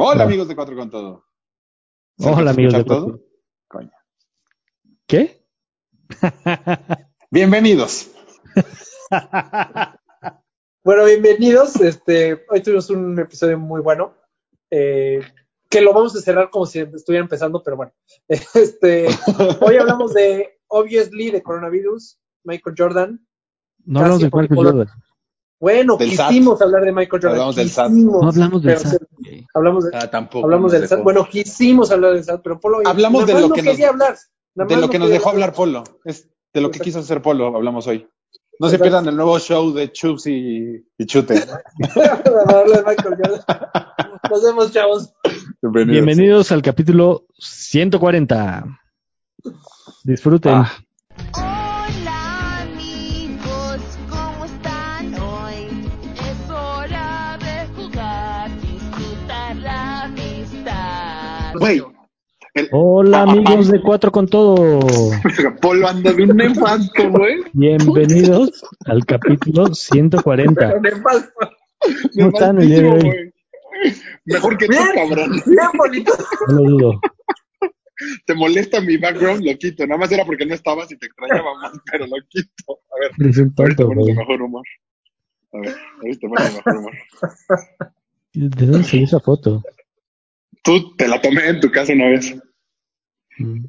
Hola, amigos de Cuatro con Todo. ¿Se Hola, amigos de todo? Cuatro. Coño. ¿Qué? Bienvenidos. Bueno, bienvenidos. Este, hoy tuvimos un episodio muy bueno. eh, que lo vamos a cerrar como si estuviera empezando, pero bueno. Este, hoy hablamos de Obviously de coronavirus, Michael Jordan. No hablamos de Michael Jordan. Bueno, Del quisimos hablar de Michael Jordan. Hablamos del SAT. No hablamos del SAT. Hablamos, de- Ah, tampoco. hablamos del SAT. Bueno, quisimos hablar del SAT, pero Polo Hablamos de lo no que nos- hablar. De lo no que nos dejó hablar Polo. Es de lo que quiso hacer Polo, hablamos hoy. No se pierdan el nuevo show de Chubbs y, y Chute. Nos vemos, chavos. Bienvenidos al capítulo 140. Disfruten. Ah. Güey, el- Hola, amigos de Cuatro con Todo. Polo anda de un nefasto, güey. Bienvenidos al capítulo 140. ¿Cómo están güey. Mejor que tú, cabrón. Bien bonito. No lo dudo. Te molesta mi background, lo quito. Nada más era porque no estabas y te extrañaba más, pero lo quito. A ver, Eres un ahorita tonto, pones güey. mejor humor. A ver, ahorita pones de mejor humor. ¿De dónde salió esa foto? Tú te la tomé en tu casa una vez. Mm.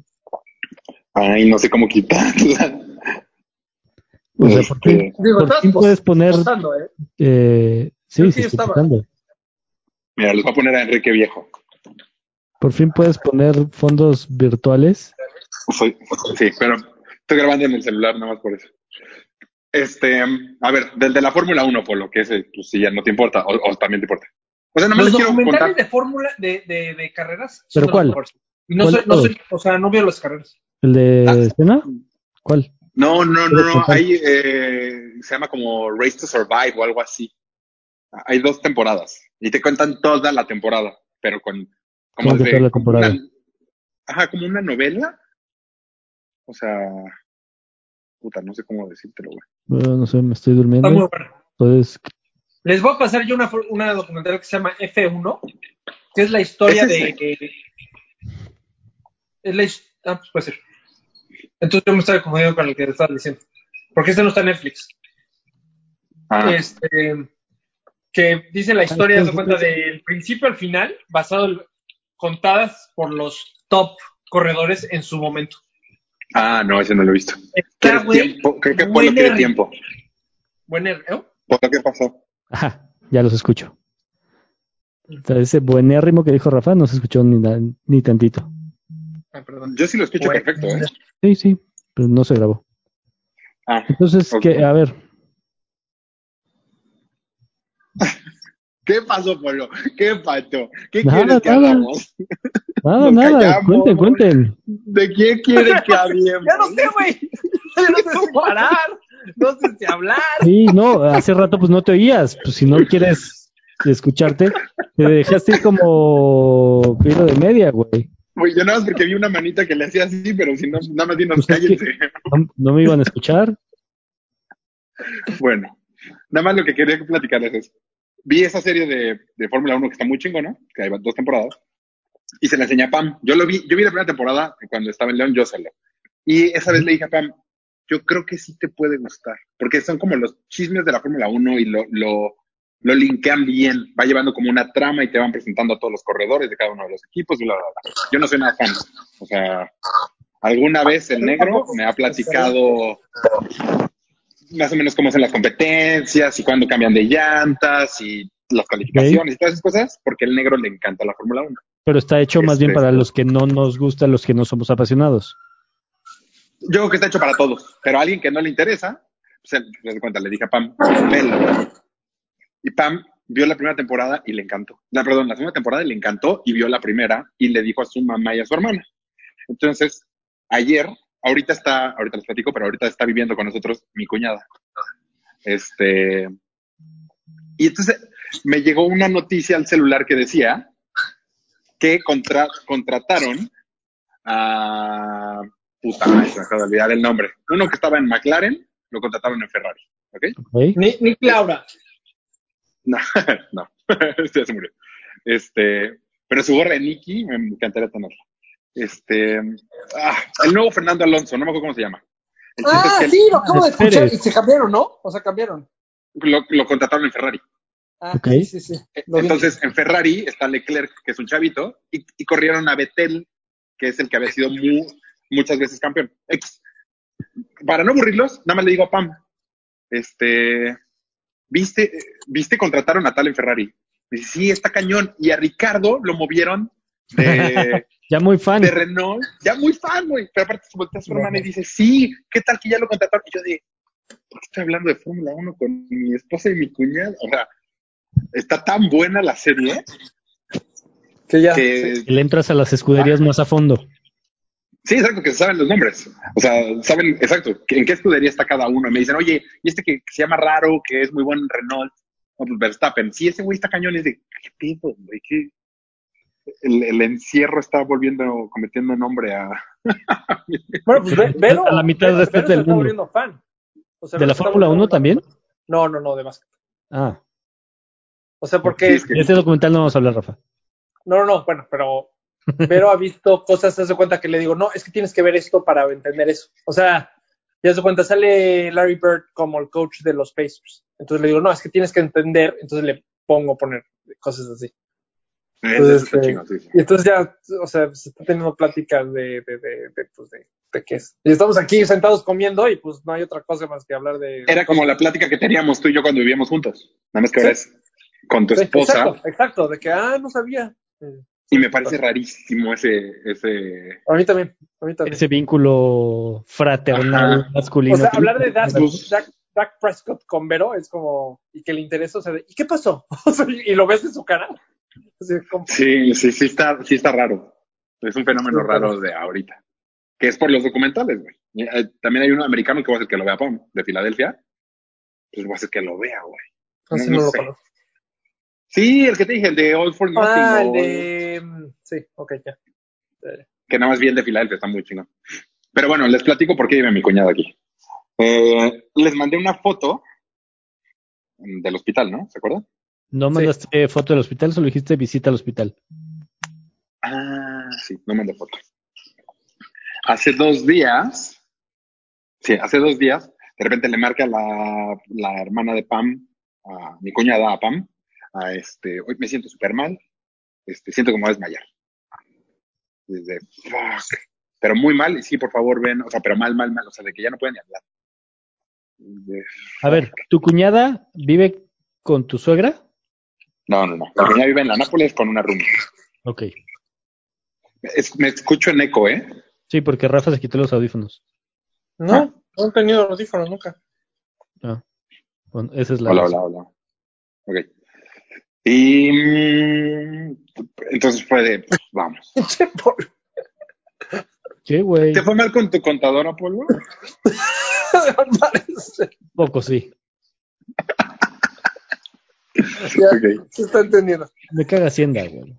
Ay, no sé cómo quitarla. O sea, ¿por qué, Este, Digo, por estás fin puedes poner... posando, ¿eh? Eh, sí, sí, estaba. Mira, los voy a poner a Enrique Viejo. Por fin puedes poner fondos virtuales. Soy- sí, pero estoy grabando en el celular nada más por eso. Este, a ver, del de la Fórmula 1, Polo, que ese, pues si ya no te importa, o, o también te importa. O sea, nada más Los les quiero documentales contar. de fórmula de, de, de carreras. ¿Pero son de los cuál? mejores. No ¿Cuál soy, no de soy, o sea, no veo las carreras. ¿El de Ah. escena? ¿Cuál? No, no, no, no, hay, eh, se llama como Race to Survive o algo así. Hay dos temporadas y te cuentan toda la temporada, pero con como ¿Cómo que desde- toda la como temporada? una- ajá, como una novela. O sea, puta, no sé cómo decírtelo, güey. Bueno, no sé, me estoy Está muy durmiendo. bueno. Entonces, Les voy a pasar yo una, una documental que se llama F1, que es la historia ¿Es de. es la ah, pues puede ser. Entonces yo me estaba confundiendo con el que estaba diciendo. Porque este no está en Netflix. Ah, Este, que dice la historia, Ah, se cuenta del principio al final, basado en- contadas por los top corredores en su momento. ah, no, ese no lo he visto. Está, ¿Quieres güey, ri- tiempo? buen er- ¿eh? ¿Polo qué pasó? Ajá, ya los escucho. Entonces, ese buenérrimo que dijo Rafa no se escuchó ni, na- ni tantito. Ah, perdón. Yo sí lo escucho perfecto, ¿eh? Sí, sí, pero no se grabó. Ah, Entonces, que, a ver, ¿qué pasó, Polo? ¿Qué pasó? ¿Qué Nada, quieres que nada. hagamos? nada, Nos nada, callamos. cuenten, cuenten. ¿De quién quieres que hablemos? Ya no sé, güey. Ya no sé parar. No sé si hablar. Sí, no, hace rato pues no te oías. Pues si no quieres escucharte, te dejaste ir como filo de media, güey. Güey, yo nada más porque vi una manita que le hacía así, pero si no, nada más dinos Pues cállense. No, no me iban a escuchar. Bueno, nada más lo que quería platicarles es, vi esa serie de, de Fórmula 1 que está muy chingona, que hay dos temporadas, y se la enseñé a Pam. Yo lo vi, yo vi la primera temporada cuando estaba en León yo solo. Y esa vez le dije a Pam, yo creo que sí te puede gustar, porque son como los chismes de la Fórmula 1 y lo, lo, lo linkean bien, va llevando como una trama y te van presentando a todos los corredores de cada uno de los equipos y bla, bla, bla. Yo no soy nada fan, o sea, alguna vez el negro me ha platicado más o menos cómo son las competencias y cuándo cambian de llantas y las calificaciones y todas esas cosas, porque el negro le encanta la Fórmula 1. Pero está hecho más bien Este- para los que no nos gusta, los que no somos apasionados. Yo creo que está hecho para todos, pero a alguien que no le interesa, se, se da cuenta, le dije a Pam, velo. Y Pam vio la primera temporada y le encantó. La, perdón, la segunda temporada y le encantó y vio la primera y le dijo a su mamá y a su hermana. Entonces, ayer, ahorita está, ahorita les platico, pero ahorita está viviendo con nosotros mi cuñada. Este, y entonces me llegó una noticia al celular que decía que contra- contrataron a puta madre, se me acaba de olvidar el nombre. Uno que estaba en McLaren, lo contrataron en Ferrari. ¿Ok? ¿ok? Nick, Nick Laura. No, no, este ya se murió. Este, Pero su gorra de Nicky me encantaría tenerla. Este, ah, el nuevo Fernando Alonso, no me acuerdo cómo se llama. El Ah, es que sí, lo acabo de escuchar. Pérez. Y se cambiaron, ¿no? O sea, cambiaron. lo, lo contrataron en Ferrari. Ah, Ok. sí, sí, vi. Entonces, en Ferrari está Leclerc, que es un chavito, y, y corrieron a Vettel, que es el que había sido mu- muchas veces campeón. X. Para no aburrirlos, nada más le digo a Pam, este, ¿viste, viste contrataron a tal en Ferrari? Dice, sí, está cañón. Y a Ricardo lo movieron de, Ya muy fan. de Renault, ya muy fan, güey. Pero aparte se voltea a su hermana y dice, sí, ¿qué tal que ya lo contrataron? Y yo de, ¿por qué estoy hablando de Fórmula 1 con mi esposa y mi cuñada? O sea, está tan buena la serie que ya. que... Le entras a las escuderías más a fondo. Sí, exacto, que se saben los nombres. O sea, saben, exacto, en qué escudería está cada uno. Y me dicen, oye, y este que, que se llama Raro, que es muy bueno en Renault, no, pues Verstappen. Sí, ese güey está cañón. Es de, ¿qué pedo, güey? ¿Qué? El, el encierro está volviendo, cometiendo nombre a... Bueno, pues Ve- A la mitad de este del mundo. volviendo fan. O sea, ¿De la Fórmula volviendo 1 también? No, no, no, de básquet. Ah, O sea, Sí, porque. es que- de este documental no vamos a hablar, Rafa. No, no, no, bueno, pero Vero ha visto cosas, se hace cuenta que le digo, no, es que tienes que ver esto para entender eso. O sea, ya se cuenta, sale Larry Bird como el coach de los Pacers. Entonces le digo, no, es que tienes que entender, entonces le pongo poner cosas así. Eso está este, chingón, sí, sí. Y entonces ya, o sea, se está teniendo pláticas de, de, de, de, pues de, qué es. Y estamos aquí sentados comiendo y pues no hay otra cosa más que hablar de... Era como la plática que teníamos tú y yo cuando vivíamos juntos. Nada más que ahora Sí. es con tu esposa. Exacto, exacto, de que, ah, no sabía. Eh, Y me parece rarísimo ese, ese... A mí también, a mí también. Ese vínculo fraternal Ajá. masculino. O sea, hablar de Dak, Dak- Dak Prescott con Vero es como, y que le interesa, o sea, de, ¿y qué pasó? Y lo ves en su cara. Como, Sí, sí, sí está, sí está raro. Es un fenómeno raro de ahorita. Que es por los documentales, güey. Y, eh, También hay uno americano que va a ser que lo vea, Pam, de Filadelfia. Pues va a ser que lo vea, güey. así no no, lo sé. conozco. Sí, el que te dije, el de All for Nothing. Ah, el de... Sí, ok, ya. Que nada más bien de Filadelfia, está muy chingón. Pero bueno, les platico por qué vive mi cuñada aquí. Eh, les mandé una foto del hospital, ¿no? ¿Se acuerdan? No mandaste foto del hospital, solo dijiste visita al hospital. Ah, sí, no mandé foto. Hace dos días, sí, hace dos días, de repente le marca la, la hermana de Pam, a mi cuñada, a Pam, a este, hoy me siento súper mal, este, siento como voy a desmayar. Desde, fuck, pero muy mal, y sí, por favor, ven, o sea, pero mal, mal, mal, o sea, de que ya no pueden ni hablar. De, A ver, ¿tu cuñada vive con tu suegra? no, no, no, la cuñada vive en la Nápoles con una roomie. Ok. Es- me escucho en eco, ¿eh? Sí, porque Rafa se quitó los audífonos. No, no he tenido audífonos nunca. Ah, bueno, esa es la Hola, razón. hola, hola. Ok. Y mm, entonces fue de, pues, vamos. ¿Qué, güey? ¿Te fue mal con tu contador, Apolo? Parece. Poco, sí. Ya, se está entendiendo. Me caga Hacienda, güey.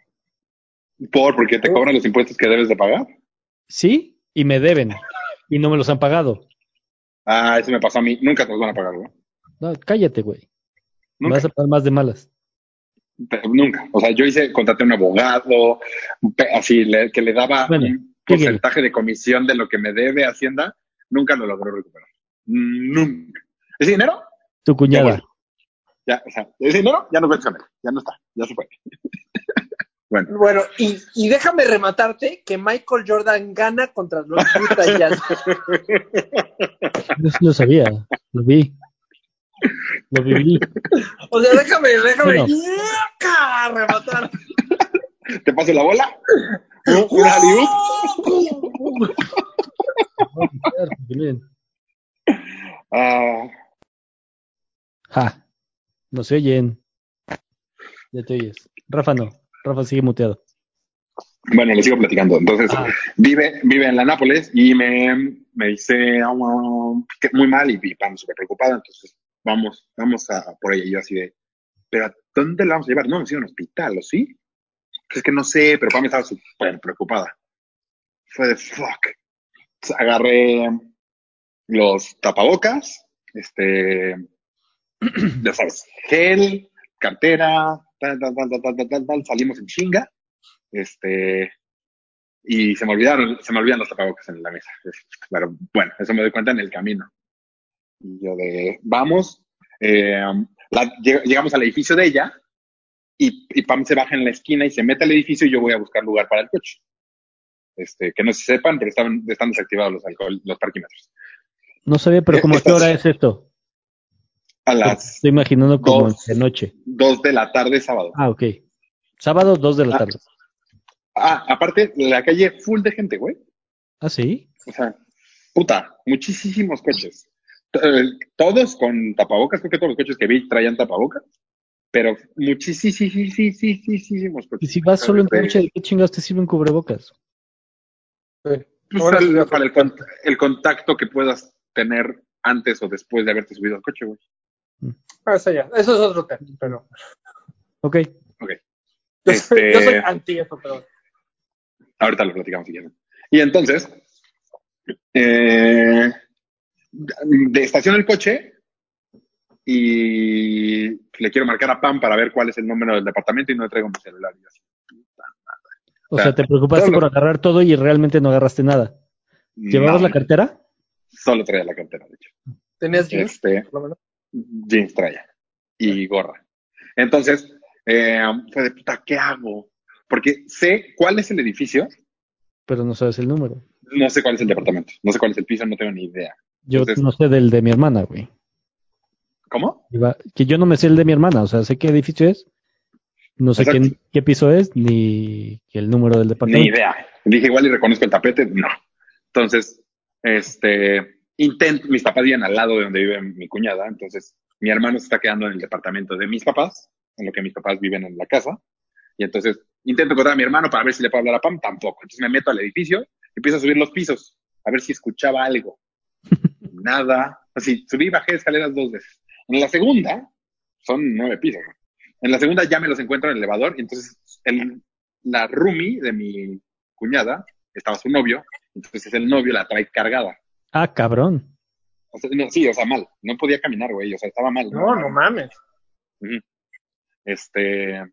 ¿Por? ¿Porque te cobran los impuestos que debes de pagar? Sí, y me deben. Y no me los han pagado. Ah, eso me pasó a mí. Nunca te los van a pagar, güey. No, cállate, güey. Me vas a pagar más de malas. Pero nunca. O sea, yo hice, contraté a un abogado, pe- así, le- que le daba Bueno, un ¿qué porcentaje de comisión de lo que me debe Hacienda. Nunca lo logró recuperar. Nunca. ¿Ese dinero? Tu cuñada. Ya, o sea, ese dinero ya no él. Ya no está. Ya se fue. bueno. Bueno, y, y déjame rematarte que Michael Jordan gana contra los Utah Jazz. Sí lo sabía. Lo vi. Lo viví. O sea, déjame, déjame Bueno. ¡yaca! rematar. ¿Te paso la bola? ¿Un, un. Ah, Ja. No se oyen. Ya te oyes. Rafa no. Rafa sigue muteado. bueno, le sigo platicando. Entonces, Ah. vive, vive en la Nápoles y me, me dice "Ah, bueno, que muy mal y, y Pam súper preocupada. Entonces, vamos, vamos a, por ella. Y yo así de, ¿pero a dónde la vamos a llevar? No, nos iba a un hospital, ¿o sí? Pues es que no sé, pero Pam estaba súper preocupada. Fue de fuck. Agarré los tapabocas, este, ya sabes, gel, cartera, tal, tal, tal, tal, salimos en chinga, este, y se me olvidaron, se me olvidan los tapabocas en la mesa. Pero bueno, eso me doy cuenta en el camino. Y yo de, vamos, eh, la- llegamos al edificio de ella y, y Pam se baja en la esquina y se mete al edificio y yo voy a buscar lugar para el coche. Este, que no se sepan, pero estaban, están desactivados los alcohol, los parquímetros. No sabía, pero Eh, como a qué hora es esto. A las Estoy imaginando como Dos. de noche. dos de la tarde sábado. Ah, ok. Sábado, 2 de la Ah. tarde. Ah, aparte, la calle full de gente, güey. Ah, sí. O sea, puta, muchísimos coches. Eh, Todos con tapabocas, creo que todos los coches que vi traían tapabocas, pero muchísimos Y coches. si vas solo en coche, ¿de qué chingados te sirven cubrebocas? Sí. pues, Ahora el- para el, cont- el contacto que puedas tener antes o después de haberte subido al coche, güey. Ah, eso ya, eso es otro tema, pero Ok. yo, soy, Este- yo soy anti eso, pero Ahorita lo platicamos si quieren. Y entonces, eh, de estación el coche y le quiero marcar a Pam para ver cuál es el número del departamento y no le traigo mi celular. Y yo así, O O sea, sea, te preocupaste por agarrar todo y realmente no agarraste nada. ¿Llevabas no, la cartera? Solo traía la cartera, de hecho. tenías jeans, Este, por lo menos. jeans traía y gorra. Entonces, eh, fue de puta, ¿qué hago? Porque sé cuál es el edificio, Pero no sabes el número. no sé cuál es el departamento, no sé cuál es el piso, no tengo ni idea. Yo Entonces- no sé del de mi hermana, güey. ¿Cómo? Que yo no me sé el de mi hermana, o sea, sé qué edificio es, no sé qué, qué piso es, ni el número del Ni departamento. idea. Dije, igual y reconozco el tapete, no. Entonces, este, intento, mis papás viven al lado de donde vive mi cuñada, entonces mi hermano se está quedando en el departamento de mis papás, en lo que mis papás viven en la casa, y entonces intento encontrar a mi hermano para ver si le puedo hablar a Pam, tampoco. Entonces me meto al edificio, empiezo a subir los pisos, a ver si escuchaba algo. Nada. Así, subí y bajé escaleras dos veces. En la segunda, son nueve pisos. ¿no? En la segunda ya me los encuentro en el elevador, y entonces el, la roomie de mi cuñada estaba su novio, entonces el novio la trae cargada. Ah, cabrón. O sea, no, sí, o sea, mal. No podía caminar, güey, o sea, estaba mal. No, no mames. Este.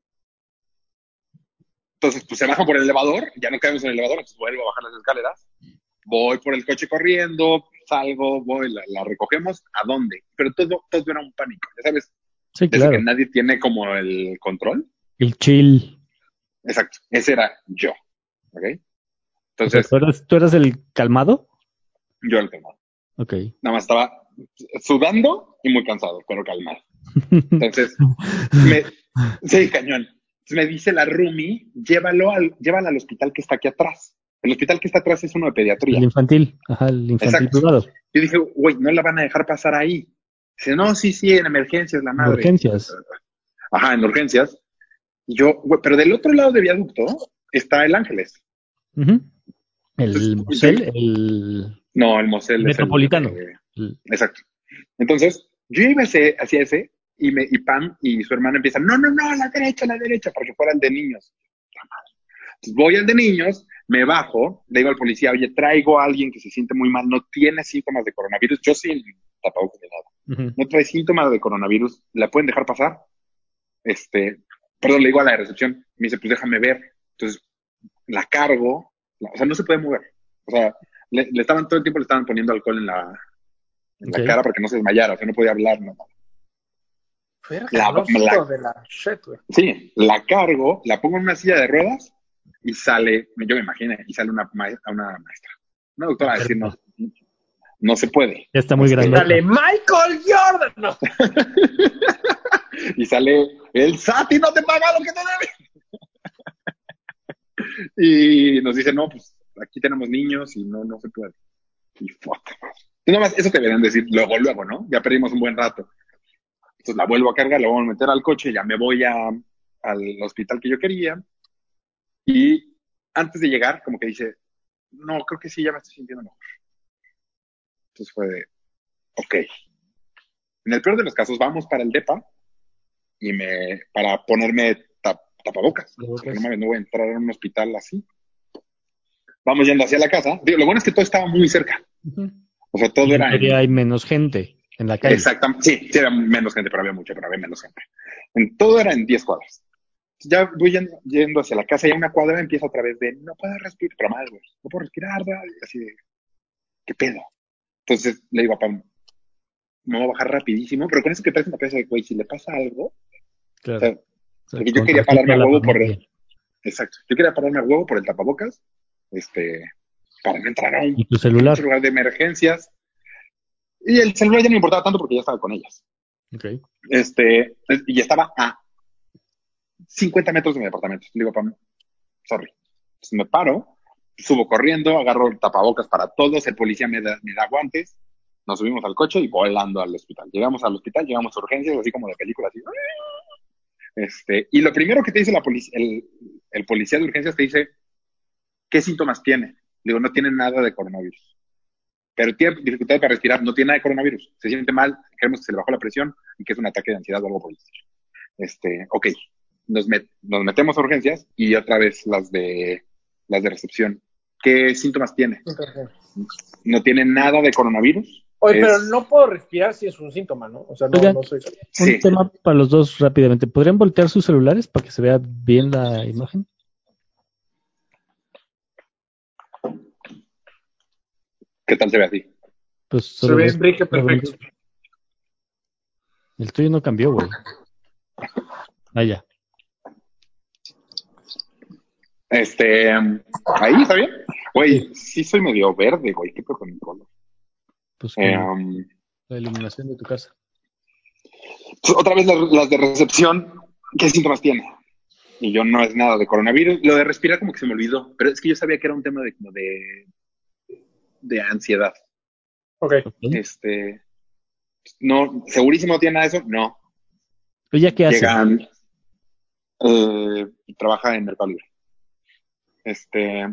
Entonces, pues se baja por el elevador, ya no caemos en el elevador, entonces vuelvo a bajar las escaleras, voy por el coche corriendo, salgo, voy, la, la recogemos, ¿a dónde? Pero todo, todo era un pánico, ya sabes, Sí, claro. que nadie tiene como el control. El chill. Exacto, ese era yo, ¿ok? O sea, Entonces, ¿tú, eras, ¿Tú eras el calmado? yo el calmado. Ok. Nada más estaba sudando y muy cansado, pero calmado. Entonces, me, sí, cañón. Me dice la Rumi, llévalo al, llévala al hospital que está aquí atrás. El hospital que está atrás es uno de pediatría. El infantil. Ajá, el infantil Exacto. privado. Yo dije, güey, no la van a dejar pasar ahí. Dice, no, sí, sí, en emergencias, la madre. Urgencias. Ajá, en urgencias. Y yo, güey, pero del otro lado del viaducto está el Ángeles. Ujú. El Entonces, Mosel, el, No, el Mosel. es el- Metropolitano. eh, Exacto. Entonces, yo iba hacia, hacia ese y, me, y Pam y su hermana empiezan, no, no, no, a la derecha, a la derecha, para que fuera el de niños. Entonces, voy al de niños, me bajo, le digo al policía, oye, traigo a alguien que se siente muy mal, no tiene síntomas de coronavirus, yo sin tapabocas ni nada, ujú. no trae síntomas de coronavirus, ¿la pueden dejar pasar? Este, perdón, le digo a la de recepción, me dice, pues déjame ver. Entonces, la cargo, la- o sea, no se puede mover. O sea, le, le estaban todo el tiempo le estaban poniendo alcohol en la, en la cara para que no se desmayara, o sea, no podía hablar, no. La- la- de la shit, güey. Sí, la cargo, la pongo en una silla de ruedas y sale, yo me imaginé, y sale una, ma- una maestra, una doctora a decir, no, no se puede. Ya está muy grande. Dale, Michael Jordan. No. y sale el SATI no te paga lo que te debe. y nos dice, no, pues aquí tenemos niños y no, no se puede. Y. Y nada más, eso te deberían decir luego, luego, ¿no? Ya perdimos un buen rato. Entonces la vuelvo a cargar, la vuelvo a meter al coche, ya me voy a, al hospital que yo quería. Y antes de llegar, como que dice, no, creo que sí, ya me estoy sintiendo mejor. Entonces fue de, ok. En el peor de los casos, vamos para el DEPA y me, para ponerme tap- tapabocas. Porque no, no voy a entrar en un hospital así. Vamos yendo hacia la casa. Digo, lo bueno es que todo estaba muy cerca. O sea, todo era en, hay menos gente en la calle. Exactamente. Sí, sí, era menos gente, pero había mucha, pero había menos gente. En todo era en 10 cuadras. Ya voy yendo, yendo hacia la casa y a una cuadra empieza otra vez de, no puedo respirar, pero mal, güey, no puedo respirar, ¿verdad? Y así de, ¿qué pedo? Entonces le digo a Pam, me voy a bajar rapidísimo, pero con eso que traes una cabeza de, güey, si le pasa algo, Claro. o sea, O sea, porque yo quería pararme a la huevo por familia. Exacto. Yo quería pararme a huevo por el tapabocas, este, para no entrar a un Y tu celular. lugar de emergencias. Y el celular ya no me importaba tanto porque ya estaba con ellas. Ok. Este, y estaba a 50 metros de mi departamento. Le digo, Pam, sorry. Entonces me paro, subo corriendo, agarro tapabocas para todos, el policía me da, me guantes, nos subimos al coche y volando al hospital. Llegamos al hospital, llegamos a urgencias, así como de película, así. Este, y lo primero que te dice la polic- el, policía de urgencias te dice, ¿qué síntomas tiene? Digo, no tiene nada de coronavirus. Pero tiene dificultad para respirar, no tiene nada de coronavirus. Se siente mal, creemos que se le bajó la presión y que es un ataque de ansiedad o algo por el. Este, ok, nos, met- nos metemos a urgencias y otra vez las de, las de recepción. ¿Qué síntomas tiene? No tiene nada de coronavirus. Oye, Es- pero no puedo respirar si es un síntoma, ¿no? O sea, no, Oigan. no soy. Sí. Un tema para los dos rápidamente. ¿Podrían voltear sus celulares para que se vea bien la imagen? ¿Qué tal se ve así? Pues Se ve en brique perfecto. El tuyo no cambió, güey. Ah, ya. Este, ahí está bien. Güey, sí soy medio verde, güey. ¿Qué pedo con mi color? Pues Eh, um, la iluminación de tu casa. pues, otra vez las, las de recepción, ¿qué síntomas tiene? Y yo no es nada de coronavirus. Lo de respirar como que se me olvidó, pero es que yo sabía que era un tema de como de, de ansiedad. Ok. Ok. Este, no, segurísimo no tiene nada de eso, no. ¿Ella qué hace? Llegan, eh, trabaja en Mercado Libre. Este,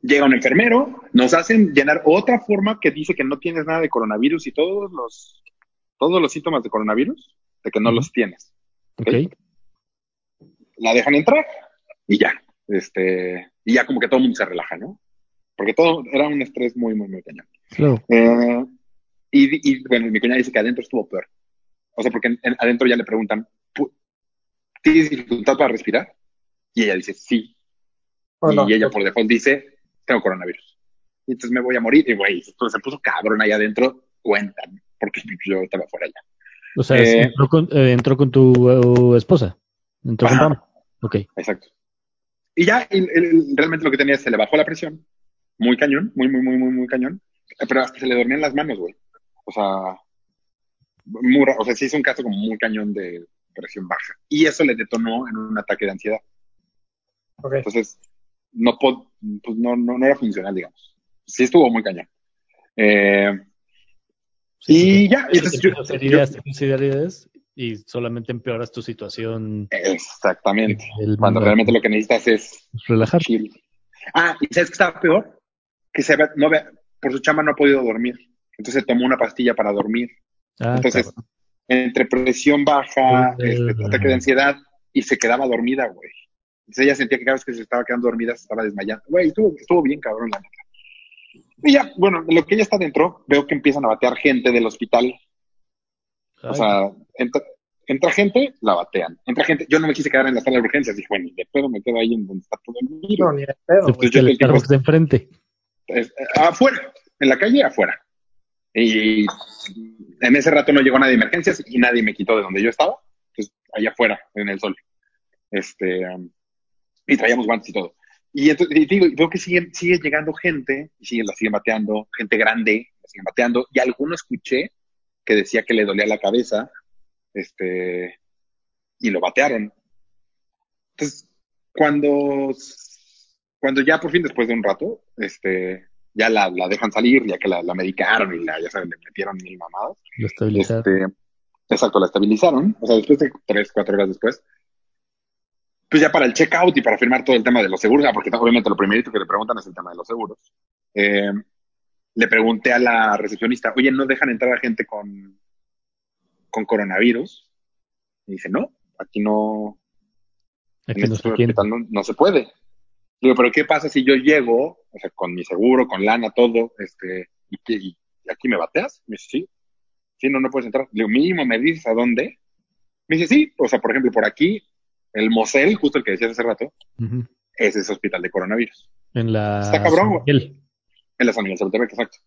llega un enfermero, nos hacen llenar otra forma que dice que no tienes nada de coronavirus y todos los, todos los síntomas de coronavirus, de que no los tienes. Ok. La dejan entrar y ya, este, y ya como que todo el mundo se relaja, ¿no? Porque todo era un estrés muy, muy, muy cañón. Claro. Eh, y, y, bueno, mi cuñada dice que adentro estuvo peor. O sea, porque en- en- adentro ya le preguntan, "Pu- ¿tienes dificultad para respirar? Y ella dice, sí. Y ella por default dice, tengo coronavirus. Y entonces me voy a morir. Y güey, esto se puso cabrón ahí adentro, cuentan, porque yo estaba fuera ya. O sea, Eh, entró, con, eh, entró con tu eh, esposa. Entró con Ajá. Pam. Ok. Exacto. Y ya, realmente lo que tenía es, se le bajó la presión, muy cañón, muy, muy, muy, muy, muy cañón, pero hasta se le dormían las manos, güey. O sea, muy ra- o sea, sí es un caso como muy cañón de presión baja. Y eso le detonó en un ataque de ansiedad. Ok. Entonces, no, pod- pues no, no, no era funcional, digamos. Sí estuvo muy cañón. Eh, y ya, y entonces yo- hacer yo- y solamente empeoras tu situación. exactamente. Cuando realmente lo que necesitas es Relajar. chill. Ah, y ¿sabes qué estaba peor? Que se había- no había- por su chamba no ha podido dormir. Entonces tomó una pastilla para dormir. Ah, Entonces, cabrón. entre presión baja, este, ataque de ansiedad, y se quedaba dormida, güey. Entonces ella sentía que cada vez que se estaba quedando dormida se estaba desmayando. Güey, estuvo, estuvo bien cabrón la neta. Y ya, bueno, en lo que ella está dentro, veo que empiezan a batear gente del hospital. O sea, entra, entra gente, la batean. Entra gente, yo no me quise quedar en la sala de urgencias. Dije, bueno, de pedo me quedo ahí en donde está todo el virus. No, ni de pedo, fuiste yo Starbucks de enfrente. Es- eh, afuera, en la calle afuera. Y en ese rato no llegó nadie de emergencias y nadie me quitó de donde yo estaba, pues allá afuera, en el sol. Este, um, y traíamos guantes y todo. Y entonces, y digo, veo que sigue, sigue llegando gente, y sigue, la siguen bateando, gente grande, la siguen bateando, y alguno escuché que decía que le dolía la cabeza, este, y lo batearon. Entonces, cuando, cuando ya por fin, después de un rato, este, ya la, la dejan salir, ya que la, la medicaron y la, ya saben, le metieron mil mamadas. Lo. Este, exacto, la estabilizaron, o sea, después de tres, cuatro horas después. Pues ya para el checkout y para firmar todo el tema de los seguros, ah, porque obviamente lo primerito que le preguntan es el tema de los seguros. Eh, le pregunté a la recepcionista, oye, ¿no dejan entrar a gente con, con coronavirus? Y dice, no, aquí no, Aquí en este hospital no, no se puede. Digo, pero ¿qué pasa si yo llego, o sea, con mi seguro, con lana, todo, este, y, y aquí me bateas? Me dice, sí. Sí, no, no puedes entrar. Le digo, mínimo me dices a dónde. Me dice, sí, o sea, por ejemplo, por aquí, el Mosel, justo el que decías hace rato, Ujú. es ese hospital de coronavirus. En la. Está cabrón, güey. En la San Miguel exacto.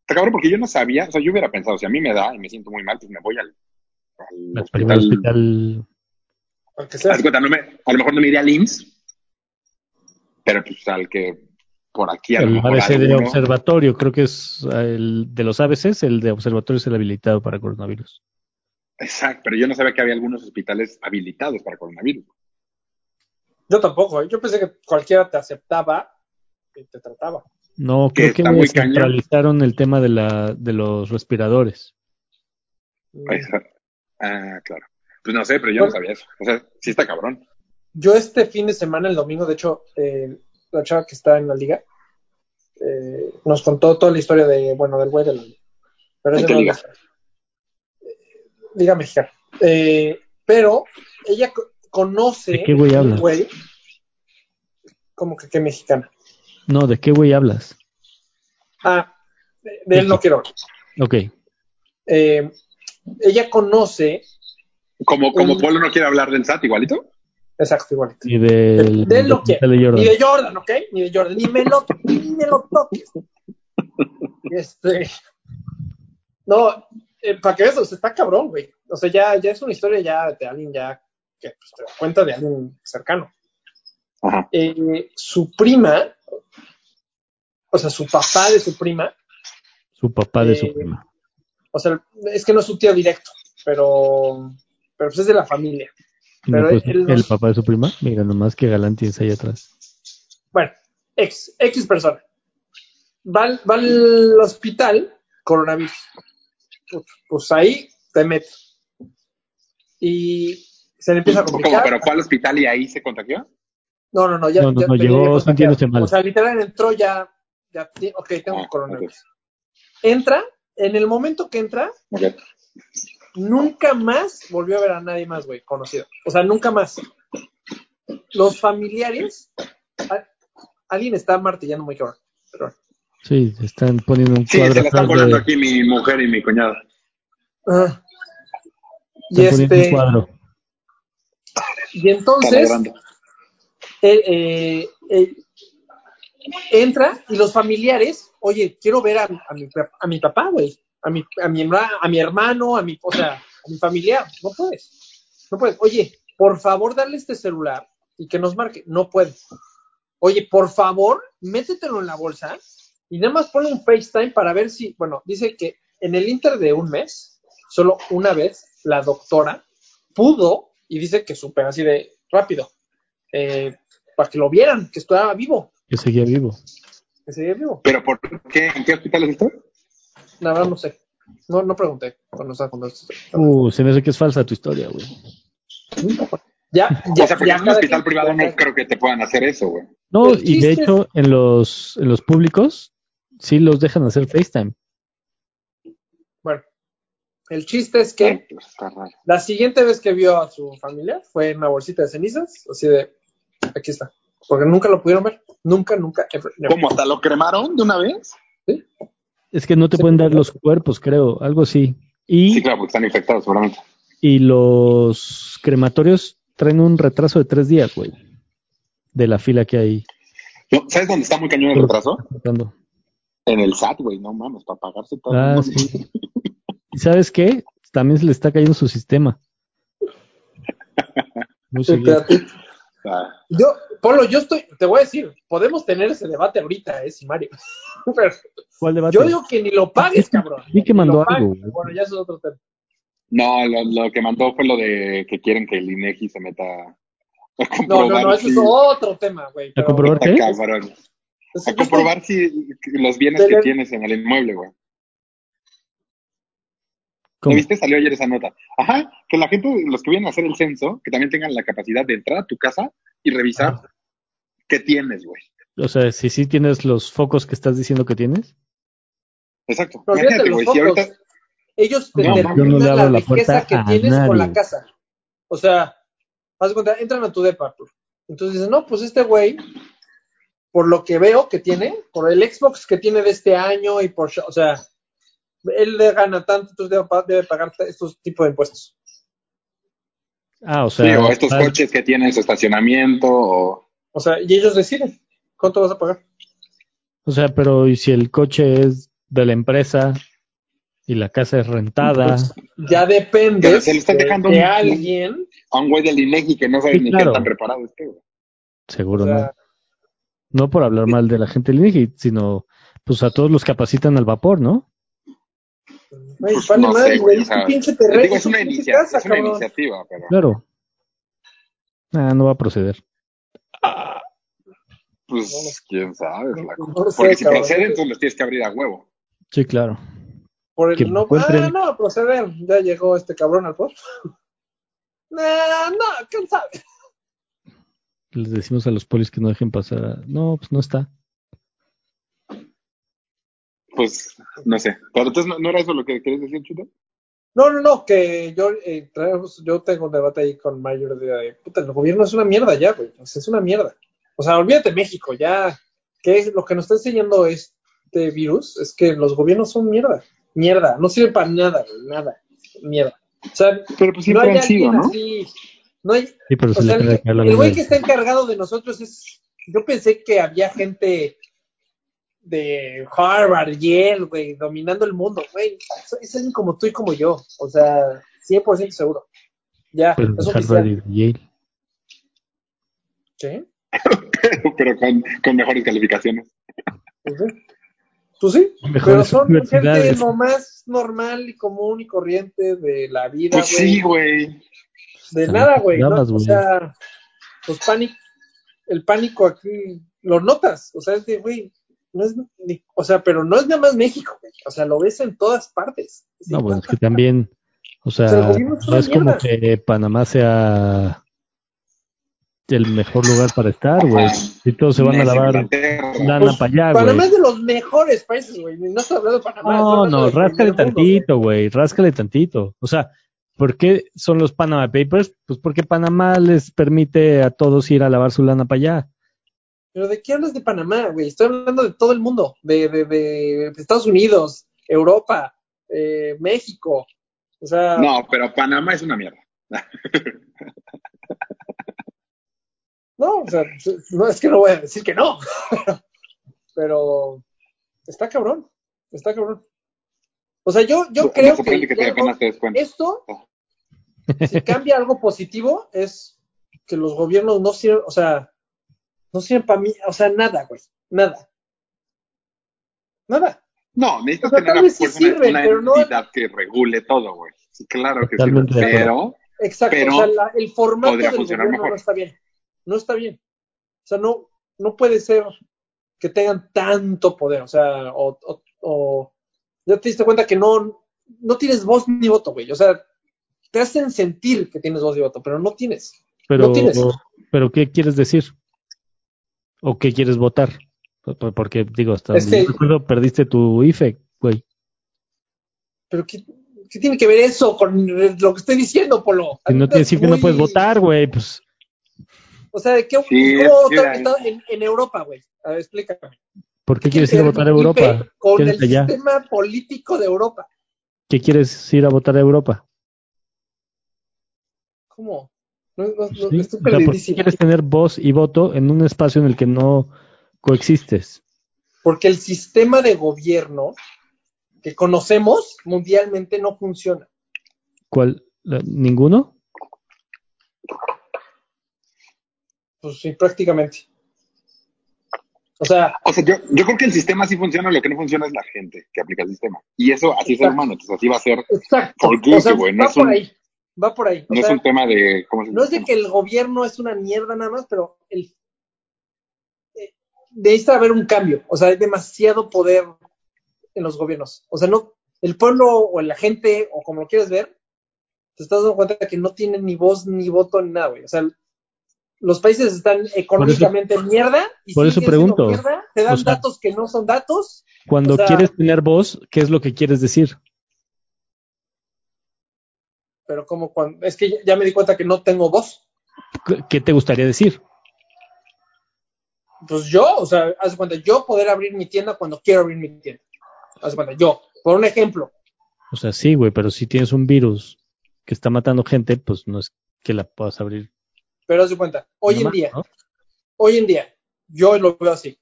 Está cabrón porque yo no sabía, o sea, yo hubiera pensado, si a mí me da y me siento muy mal, pues me voy al, hospital. hospital. Sea. Cuenta, no me, a lo mejor no me iría al IMSS, pero pues al que por aquí a lo El mejor ABC de observatorio, creo que es eh, el de los ABCs, el de observatorio es el habilitado para coronavirus. Exacto, pero yo no sabía que había algunos hospitales habilitados para coronavirus. Yo tampoco, ¿eh? yo pensé que cualquiera te aceptaba y te trataba. No, Que creo que está muy cañón. centralizaron el tema de la de los respiradores. Esa- Ah, claro. Pues no sé, pero yo no sabía eso. O sea, sí está cabrón. Yo este fin de semana, el domingo, de hecho, eh, la chava que está en la liga eh, nos contó toda la historia de, bueno, del güey del... Pero ¿En ese qué no liga? es- eh, Liga Mexicana. Eh, pero ella co- conoce ¿De qué güey hablas? güey como que qué mexicana. No, ¿de qué güey hablas? Ah, de, de él no quiero hablar. Ok. Eh, ella conoce, Como, como Un- Polo no quiere hablar del SAT, igualito. exacto, igualito. Y del, De él no quiero. documental de Jordan. Ni de Jordan, ¿ok? Ni de Jordan. Ni me lo, ni me lo toques. Este. No, eh, para que veas, o sea, está cabrón, güey. O sea, ya, ya es una historia ya de alguien ya que pues, te da cuenta de alguien cercano. Ajá. Eh, su prima, o sea, su papá de su prima, Su papá de Eh, su prima. o sea, es que no es su tío directo, pero, pero pues es de la familia. ¿No pero él no- el papá de su prima? Mira, nomás que galán tienes ahí atrás. Bueno, X, X persona. Va, al- va al hospital, coronavirus. Pues, pues ahí te metes. Y se le empieza a ¿Cómo? complicar. ¿Pero fue al hospital y ahí se contagió? No, no, no, ya, No, no, ya no, llegó sintiéndose mal. O sea, literal entró ya, ya ok, tengo Ah, coronavirus. Entra, en el momento que entra, nunca más volvió a ver a nadie más, güey, conocido. O sea, nunca más. Los familiares, alguien está martillando muy cabrón. Pero bueno. Sí, están poniendo un Sí, cuadro se la están poniendo de- aquí mi mujer y mi cuñada. Ah. Y están poniendo un este, cuadro. y entonces eh, eh, eh, entra y los familiares, oye, quiero ver a, a mi, a mi papá, güey, a mi, a, mi, a mi hermano, a mi, o sea, a mi familiar, no puedes, no puedes. Oye, por favor, darle este celular y que nos marque, no puede. Oye, por favor, métetelo en la bolsa y nada más ponle un FaceTime para ver si, bueno, dice que en el inter de un mes, solo una vez, la doctora pudo, y dice que súper así de rápido, eh, para que lo vieran, que estaba vivo, Que seguía vivo. que seguía vivo. ¿Pero por qué? ¿En qué hospital es esto? La verdad no sé. No, no pregunté cuando estaba contando esto. Uh, se me hace que es falsa tu historia, güey. Ya, ya, o sea, porque ya en un hospital privado no creo que te puedan hacer eso, güey. No, y de hecho, en los, en los públicos sí los dejan hacer FaceTime. Bueno, el chiste es que la siguiente vez que vio a su familia fue en una bolsita de cenizas, así de, aquí está. Porque nunca lo pudieron ver. Nunca, nunca, ever. ¿Cómo? ¿Hasta lo cremaron de una vez? Es que no te Sí. pueden dar los cuerpos, creo, algo así. Y, Sí, claro, porque están infectados, seguramente. y los crematorios traen un retraso de tres días, güey. De la fila que hay. No, ¿Sabes dónde está muy cañón el retraso? En el SAT, güey, no mames, para pagarse todo. Ah, No, sí. ¿Y sabes qué? También se le está cayendo su sistema. Muy ah, Yo, Polo, yo estoy, te voy a decir, podemos tener ese debate ahorita, eh, si Mario. Pero ¿Cuál debate? yo digo que ni lo pagues, cabrón. Vi que mandó pagues. algo. Bueno, ya eso es otro tema. No, lo, lo que mandó fue lo de que quieren que el INEGI se meta a No, comprobar no, no, eso si- es otro tema, güey. ¿A comprobar qué? cabrón. A comprobar si los bienes Tele- que tienes en el inmueble, güey. ¿No ¿Cómo? viste? Salió ayer esa nota. Ajá, que la gente, los que vienen a hacer el censo, que también tengan la capacidad de entrar a tu casa y revisar qué tienes, güey. O sea, si sí tienes los focos que estás diciendo que tienes. Exacto. Pero Imagínate, los güey, si focos. ahorita... Ellos te No, determinan no la la riqueza que tienes con la nadie. casa. O sea, haz de cuenta, entran a tu depa. pues. Entonces dicen, no, pues este güey, por lo que veo que tiene, por el Xbox que tiene de este año y por, o sea, él le gana tanto, entonces debe, debe pagar estos tipos de impuestos. Ah, o Sí, sea, o estos coches que tienen su estacionamiento, o... O sea, y ellos deciden cuánto vas a pagar. o sea, pero ¿y si el coche es de la empresa y la casa es rentada? Ya depende se de, dejando de un- alguien. A un güey del INEGI que no sabe Sí, ni claro. qué tan preparado esté, güey. Seguro O sea, no. No por hablar mal de la gente del INEGI, sino pues a todos los capacitan al vapor, ¿no? güey, Pues, vale no madre, sé, güey. o Es sea, un pinche terreno. digo, Es una inicia- casa, es una cabrón. iniciativa, pero... Claro. Ah, no va a proceder. Pues, quién sabe, flaco. No sé, Porque si cabrón. proceden, entonces los tienes que abrir a huevo. Sí, claro. Por Que el no. encuentren. Ah, no, proceder. Ya llegó este cabrón al post. Nah, no, quién sabe. Les decimos a los polis que no dejen pasar. a- No, pues no está. Pues, no sé. Pero entonces, ¿no, no era eso lo que querías decir, Chuto? No, no, no, que yo, eh, traemos- yo tengo un debate ahí con Mayor de, de, puta, el gobierno es una mierda ya, güey, o sea, es una mierda. O sea, olvídate México, ya, que es, lo que nos está enseñando este virus es que los gobiernos son mierda, mierda, no sirven para nada, güey, nada, mierda. O sea, Pero pues no siempre hay han sido, alguien ¿no? así, no hay, Sí, pero o se sea, le el, güey que está encargado de nosotros es, yo pensé que había gente de Harvard, Yale, güey, dominando el mundo, güey. Es, alguien como tú y como yo, o sea, 100% seguro. Ya, Pero es Harvard oficial. Yale. ¿Sí? pero, con, con mejores calificaciones. Pues sí. Pues sí, Mejores pero son gente lo más normal y común y corriente de la vida, Pues güey. sí, güey. De nada, güey. ¿no? O güey. sea, pues pánico, el pánico aquí lo notas. O sea, es de, güey, no es, ni- o sea, pero no es nada más México, güey. O sea, lo ves en todas partes. Es No, en bueno, es todas que también, o sea, es no es como mierda. que Panamá sea el mejor lugar para estar, güey. Si todos se van a es lavar lana Pues, para allá, Panamá güey. es de los mejores países, güey. No estoy hablando de Panamá. No, no, ráscale güey. tantito, güey, ráscale tantito. O sea, ¿por qué son los Panama Papers? Pues porque Panamá les permite a todos ir a lavar su lana para allá. Pero ¿de qué hablas de Panamá, güey? Estoy hablando de todo el mundo. De, de, de Estados Unidos, Europa, eh, México. O sea, No, pero Panamá es una mierda. no, o sea, no es que no voy a decir que no. Pero está cabrón. Está cabrón. O sea, yo, yo creo que, que te algo- te esto, si cambia algo positivo, es que los gobiernos no sirven, o sea, no sirven para mí, o sea, nada, güey, nada. Nada. No, necesitas O sea, tener una, vez sí fuerza, una- sirven, una pero no- entidad que regule todo, güey. Sí, claro que Totalmente sirve, de acuerdo. pero Exacto, Pero o sea, la- el formato del gobierno mejor. no está bien. No está bien. O sea, no, no puede ser que tengan tanto poder, o sea, o, o, o- ya te diste cuenta que no, no tienes voz ni voto, güey. O sea, te hacen sentir que tienes voz y voto, pero no tienes. Pero, No tienes. pero ¿qué quieres decir? ¿O qué quieres votar? Por- por- Porque, digo, hasta Es donde yo que- recuerdo, perdiste tu IFE, güey. Pero ¿qué, qué tiene que ver eso con lo que estoy diciendo, Polo? Si no tienes IFE, no Muy- puedes votar, güey. Pues, O sea, ¿de qué, Sí, ¿cómo votar en, en Europa, güey? A ver, explícame. ¿Por qué quieres ir a votar a Europa? Con ¿Quieres el allá? sistema político de Europa. ¿Qué quieres ir a votar a Europa? ¿Cómo? No, no, no, Sí, estoy o sea, ¿por qué quieres tener voz y voto en un espacio en el que no coexistes? Porque el sistema de gobierno que conocemos mundialmente no funciona. ¿Cuál? ¿Ninguno? Pues sí, prácticamente. O sea, O sea, yo, yo creo que el sistema sí funciona, lo que no funciona es la gente que aplica el sistema. Y eso así es el Exacto. humano, entonces así va a ser. exacto. O sea, güey, no va es por un- ahí. Va por ahí. O No es un tema de. ¿cómo se no es de que el gobierno es una mierda nada más, pero el eh, necesita haber un cambio. O sea, hay demasiado poder en los gobiernos. O sea, no, el pueblo o la gente, o como lo quieres ver, te estás dando cuenta que no tienen ni voz ni voto ni nada, güey. O sea, los países están económicamente en mierda y por eso pregunto. mierda, te dan O sea- datos que no son datos. Cuando O sea- quieres tener voz, ¿qué es lo que quieres decir? Pero como cuando, es que ya- me di cuenta que no tengo voz. ¿Qué- ¿Qué te gustaría decir? Pues yo, o sea, haz cuenta, yo poder abrir mi tienda cuando quiero abrir mi tienda. Haz cuenta, yo, por un ejemplo. O sea, sí, güey, pero si tienes un virus que está matando gente, pues no es que la puedas abrir. Pero haz de cuenta, hoy en más, día, ¿no? hoy en día, yo lo veo así.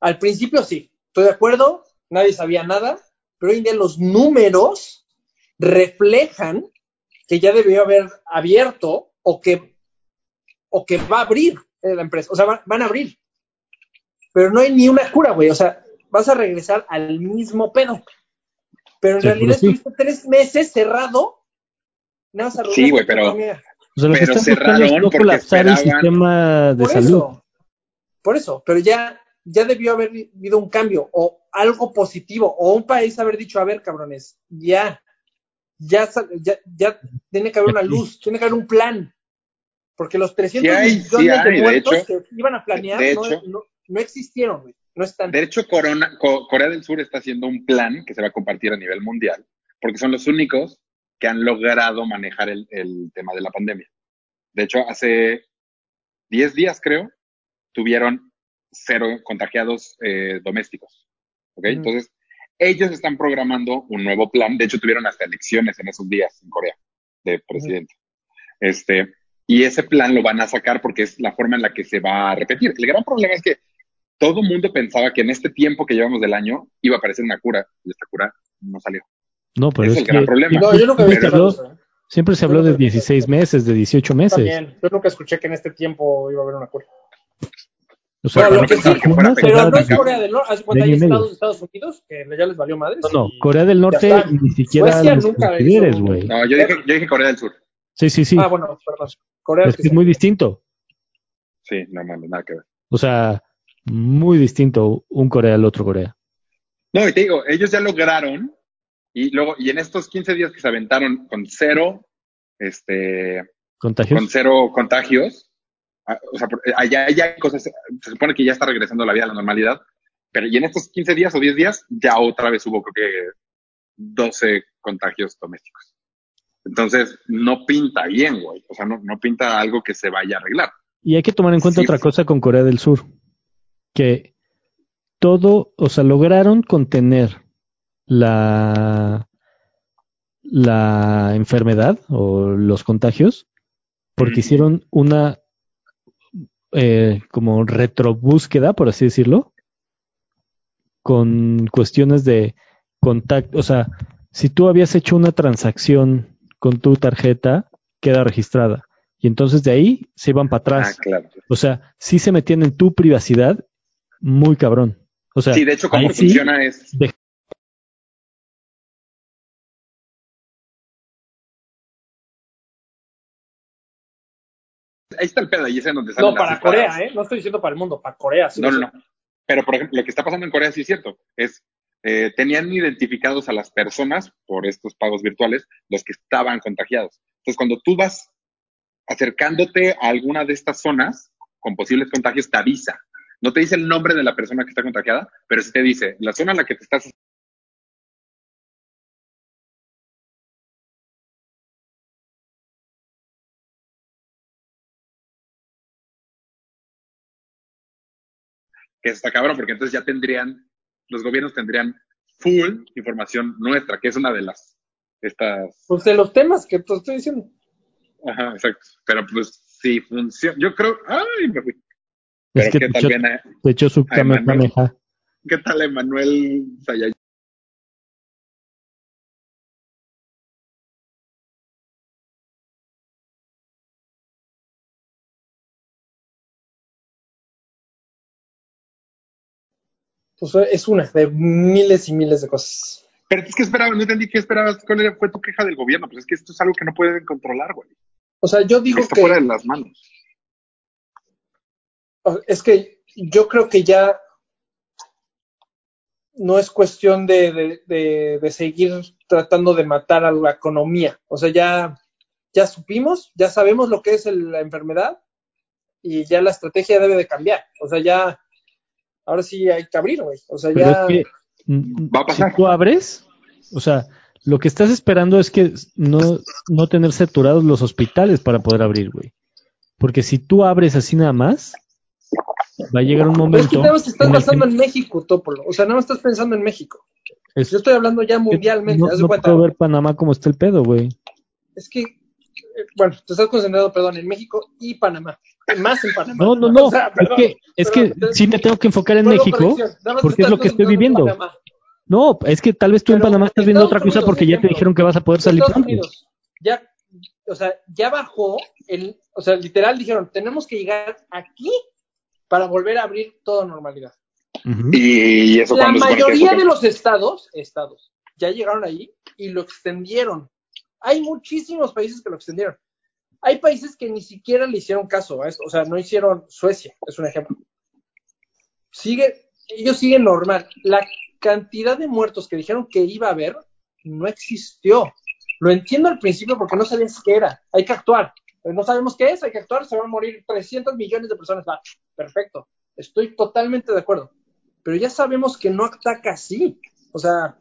Al principio sí, estoy de acuerdo, nadie sabía nada, pero hoy en día los números reflejan que ya debió haber abierto o que, o que va a abrir la empresa. O sea, va- van a abrir. Pero no hay ni una cura, güey. O sea, vas a regresar al mismo pedo. Pero en realidad sí. estuviste tres meses cerrado. Nada más Sí, güey, pero- economía. O sea, lo que Pero están buscando es cerraron no porque colapsar el sistema de Por salud. eso, por eso, pero ya, ya debió haber habido un cambio o algo positivo o un país haber dicho, a ver, cabrones, ya, ya, ya, ya tiene que haber una luz, tiene que haber un plan, porque los 300 Sí hay, millones sí hay, de de muertos hecho. que iban a planear De no, hecho. no, no existieron, güey, no están. De hecho, Corona- Co- Corea del Sur está haciendo un plan que se va a compartir a nivel mundial, porque son los únicos que han logrado manejar el, el tema de la pandemia. De hecho, hace 10 días, creo, tuvieron cero contagiados eh, domésticos. ¿ok? Mm. Entonces, ellos están programando un nuevo plan. De hecho, tuvieron hasta elecciones en esos días en Corea de presidente. Este, y ese plan lo van a sacar porque es la forma en la que se va a repetir. El gran problema es que todo mundo pensaba que en este tiempo que llevamos del año iba a aparecer una cura y esta cura no salió. No, pero Es es, el que gran problema. No, yo nunca había siempre, se Pero- habló, escuchado eso, ¿eh? siempre se habló de 16 meses, de 18 meses. También, yo nunca escuché que en este tiempo iba a haber una cura. O sea, No, para lo que sí, se Pero no es Corea del Norte, haz de cuenta, de hay estados de Estados Unidos que ya les valió madres. No, no, Corea del Norte ni siquiera Suecia los nunca hizo- güey. No, yo dije, yo dije Corea del Sur. Sí, sí, sí. Ah, bueno, perdón. Corea es que es muy distinto. Sí, no mames, nada que ver. O sea, muy distinto un Corea al otro Corea. No, y te digo, ellos ya lograron, y luego, y en estos 15 días que se aventaron con cero, este, ¿Contagios? con cero contagios, ah, o sea, por- allá ya hay cosas, se supone que ya está regresando la vida a la normalidad, pero y en estos 15 días o 10 días ya otra vez hubo creo que 12 contagios domésticos. Entonces, no pinta bien, güey. O sea, no, no pinta algo que se vaya a arreglar. Y hay que tomar en cuenta Sí. otra cosa con Corea del Sur, que todo, o sea, lograron contener la, la enfermedad o los contagios porque hicieron una eh, como retrobúsqueda, por así decirlo, con cuestiones de contacto, o sea, si tú habías hecho una transacción con tu tarjeta, queda registrada. Y entonces de ahí se iban para atrás. Ah, claro. O sea, sí se metían en tu privacidad muy cabrón. O sea, Sí, de hecho, cómo sí, funciona es. Ahí está el pedo, ahí es en donde salen No, para. Corea, ¿eh? No estoy diciendo para el mundo, para Corea. sí No, no, no. Pero, por ejemplo, lo que está pasando en Corea sí es cierto. Es, eh, tenían identificados a las personas por estos pagos virtuales, los que estaban contagiados. Entonces, cuando tú vas acercándote a alguna de estas zonas con posibles contagios, te avisa. No te dice el nombre de la persona que está contagiada, pero sí te dice la zona en la que te estás que está cabrón, porque entonces ya tendrían, los gobiernos tendrían full información nuestra, que es una de las, estas, Pues de los temas que te estoy diciendo. ajá, exacto. Pero pues sí funciona, yo creo, ay, me fui. es que qué tal echó, bien, eh? te echó su kamehameha. qué tal Emanuel Sayay? Pues es una de miles y miles de cosas. Pero es que esperabas, no entendí qué esperabas, cuál fue tu queja del gobierno, pues es que esto es algo que no pueden controlar, güey. O sea, yo digo Está que fuera de las manos. es que yo creo que ya no es cuestión de, de- de- de seguir tratando de matar a la economía. O sea, ya, ya supimos, ya sabemos lo que es el- la enfermedad y ya la estrategia debe de cambiar. O sea, ya, ahora sí hay que abrir, güey. O sea, Pero ya... es que mm, Va a pasar. si tú abres, o sea, lo que estás esperando es que no, no tener saturados los hospitales para poder abrir, güey. Porque si tú abres así nada más, va a llegar un Pero es momento. que nada más te estás en el que basando en México, Tópolo. O sea, nada más estás pensando en México. es- Yo estoy hablando ya mundialmente. no, no puedo ver Panamá como está el pedo, güey. Es que bueno, te estás concentrando, perdón, en México y Panamá. Más en Panamá. No, no, no. O sea, es que, es que sí me tengo que enfocar en México, porque es lo que estoy viviendo. No, es que tal vez tú en Panamá estás viendo Estados otra cosa Unidos, porque ya te dijeron que vas a poder salir Estados pronto. Unidos, ya, o sea, ya bajó el, o sea, literal dijeron, tenemos que llegar aquí para volver a abrir toda normalidad. Y eso La mayoría de los estados, estados, ya llegaron ahí y lo extendieron. Hay muchísimos países que lo extendieron. Hay países que ni siquiera le hicieron caso a eso, o sea, no hicieron Suecia, es un ejemplo. Sigue, ellos siguen normal. La cantidad de muertos que dijeron que iba a haber no existió. Lo entiendo al principio porque no sabías qué era. Hay que actuar. No sabemos qué es, hay que actuar, se van a morir 300 millones de personas. Perfecto. Estoy totalmente de acuerdo. Pero ya sabemos que no ataca así. O sea.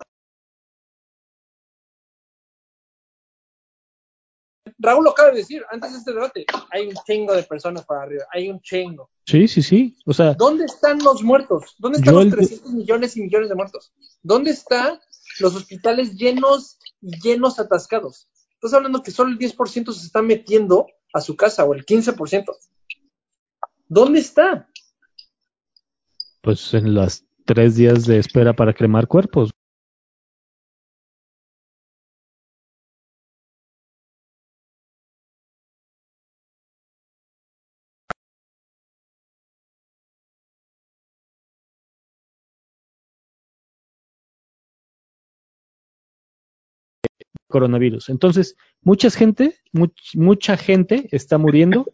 Raúl lo acaba de decir antes de este debate. Hay un chingo de personas para arriba. Hay un chingo. Sí, sí, sí. O sea, ¿Dónde están los muertos? ¿Dónde están los el- 300 millones y millones de muertos? ¿Dónde están los hospitales llenos y llenos atascados? Estás hablando que solo el 10% se está metiendo a su casa o el 15%. ¿Dónde está? pues en las tres días de espera para cremar cuerpos. Coronavirus. Entonces, mucha gente, much- mucha gente está muriendo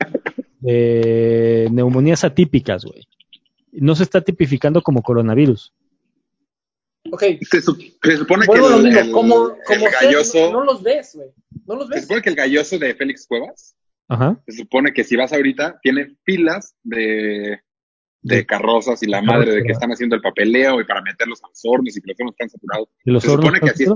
de neumonías atípicas, güey. No se está tipificando como coronavirus. Ok, Se, su- se supone que lo el, mismo. el- como el como sea, galloso, no, no los ves, güey. No los se supone que el galloso de Félix Cuevas, Ajá. se supone que si vas ahorita, tiene filas de, carrozas y la madre de que están haciendo el papeleo y para meterlos a los hornos y que los hornos están saturados. Y los Se hornos supone que así es.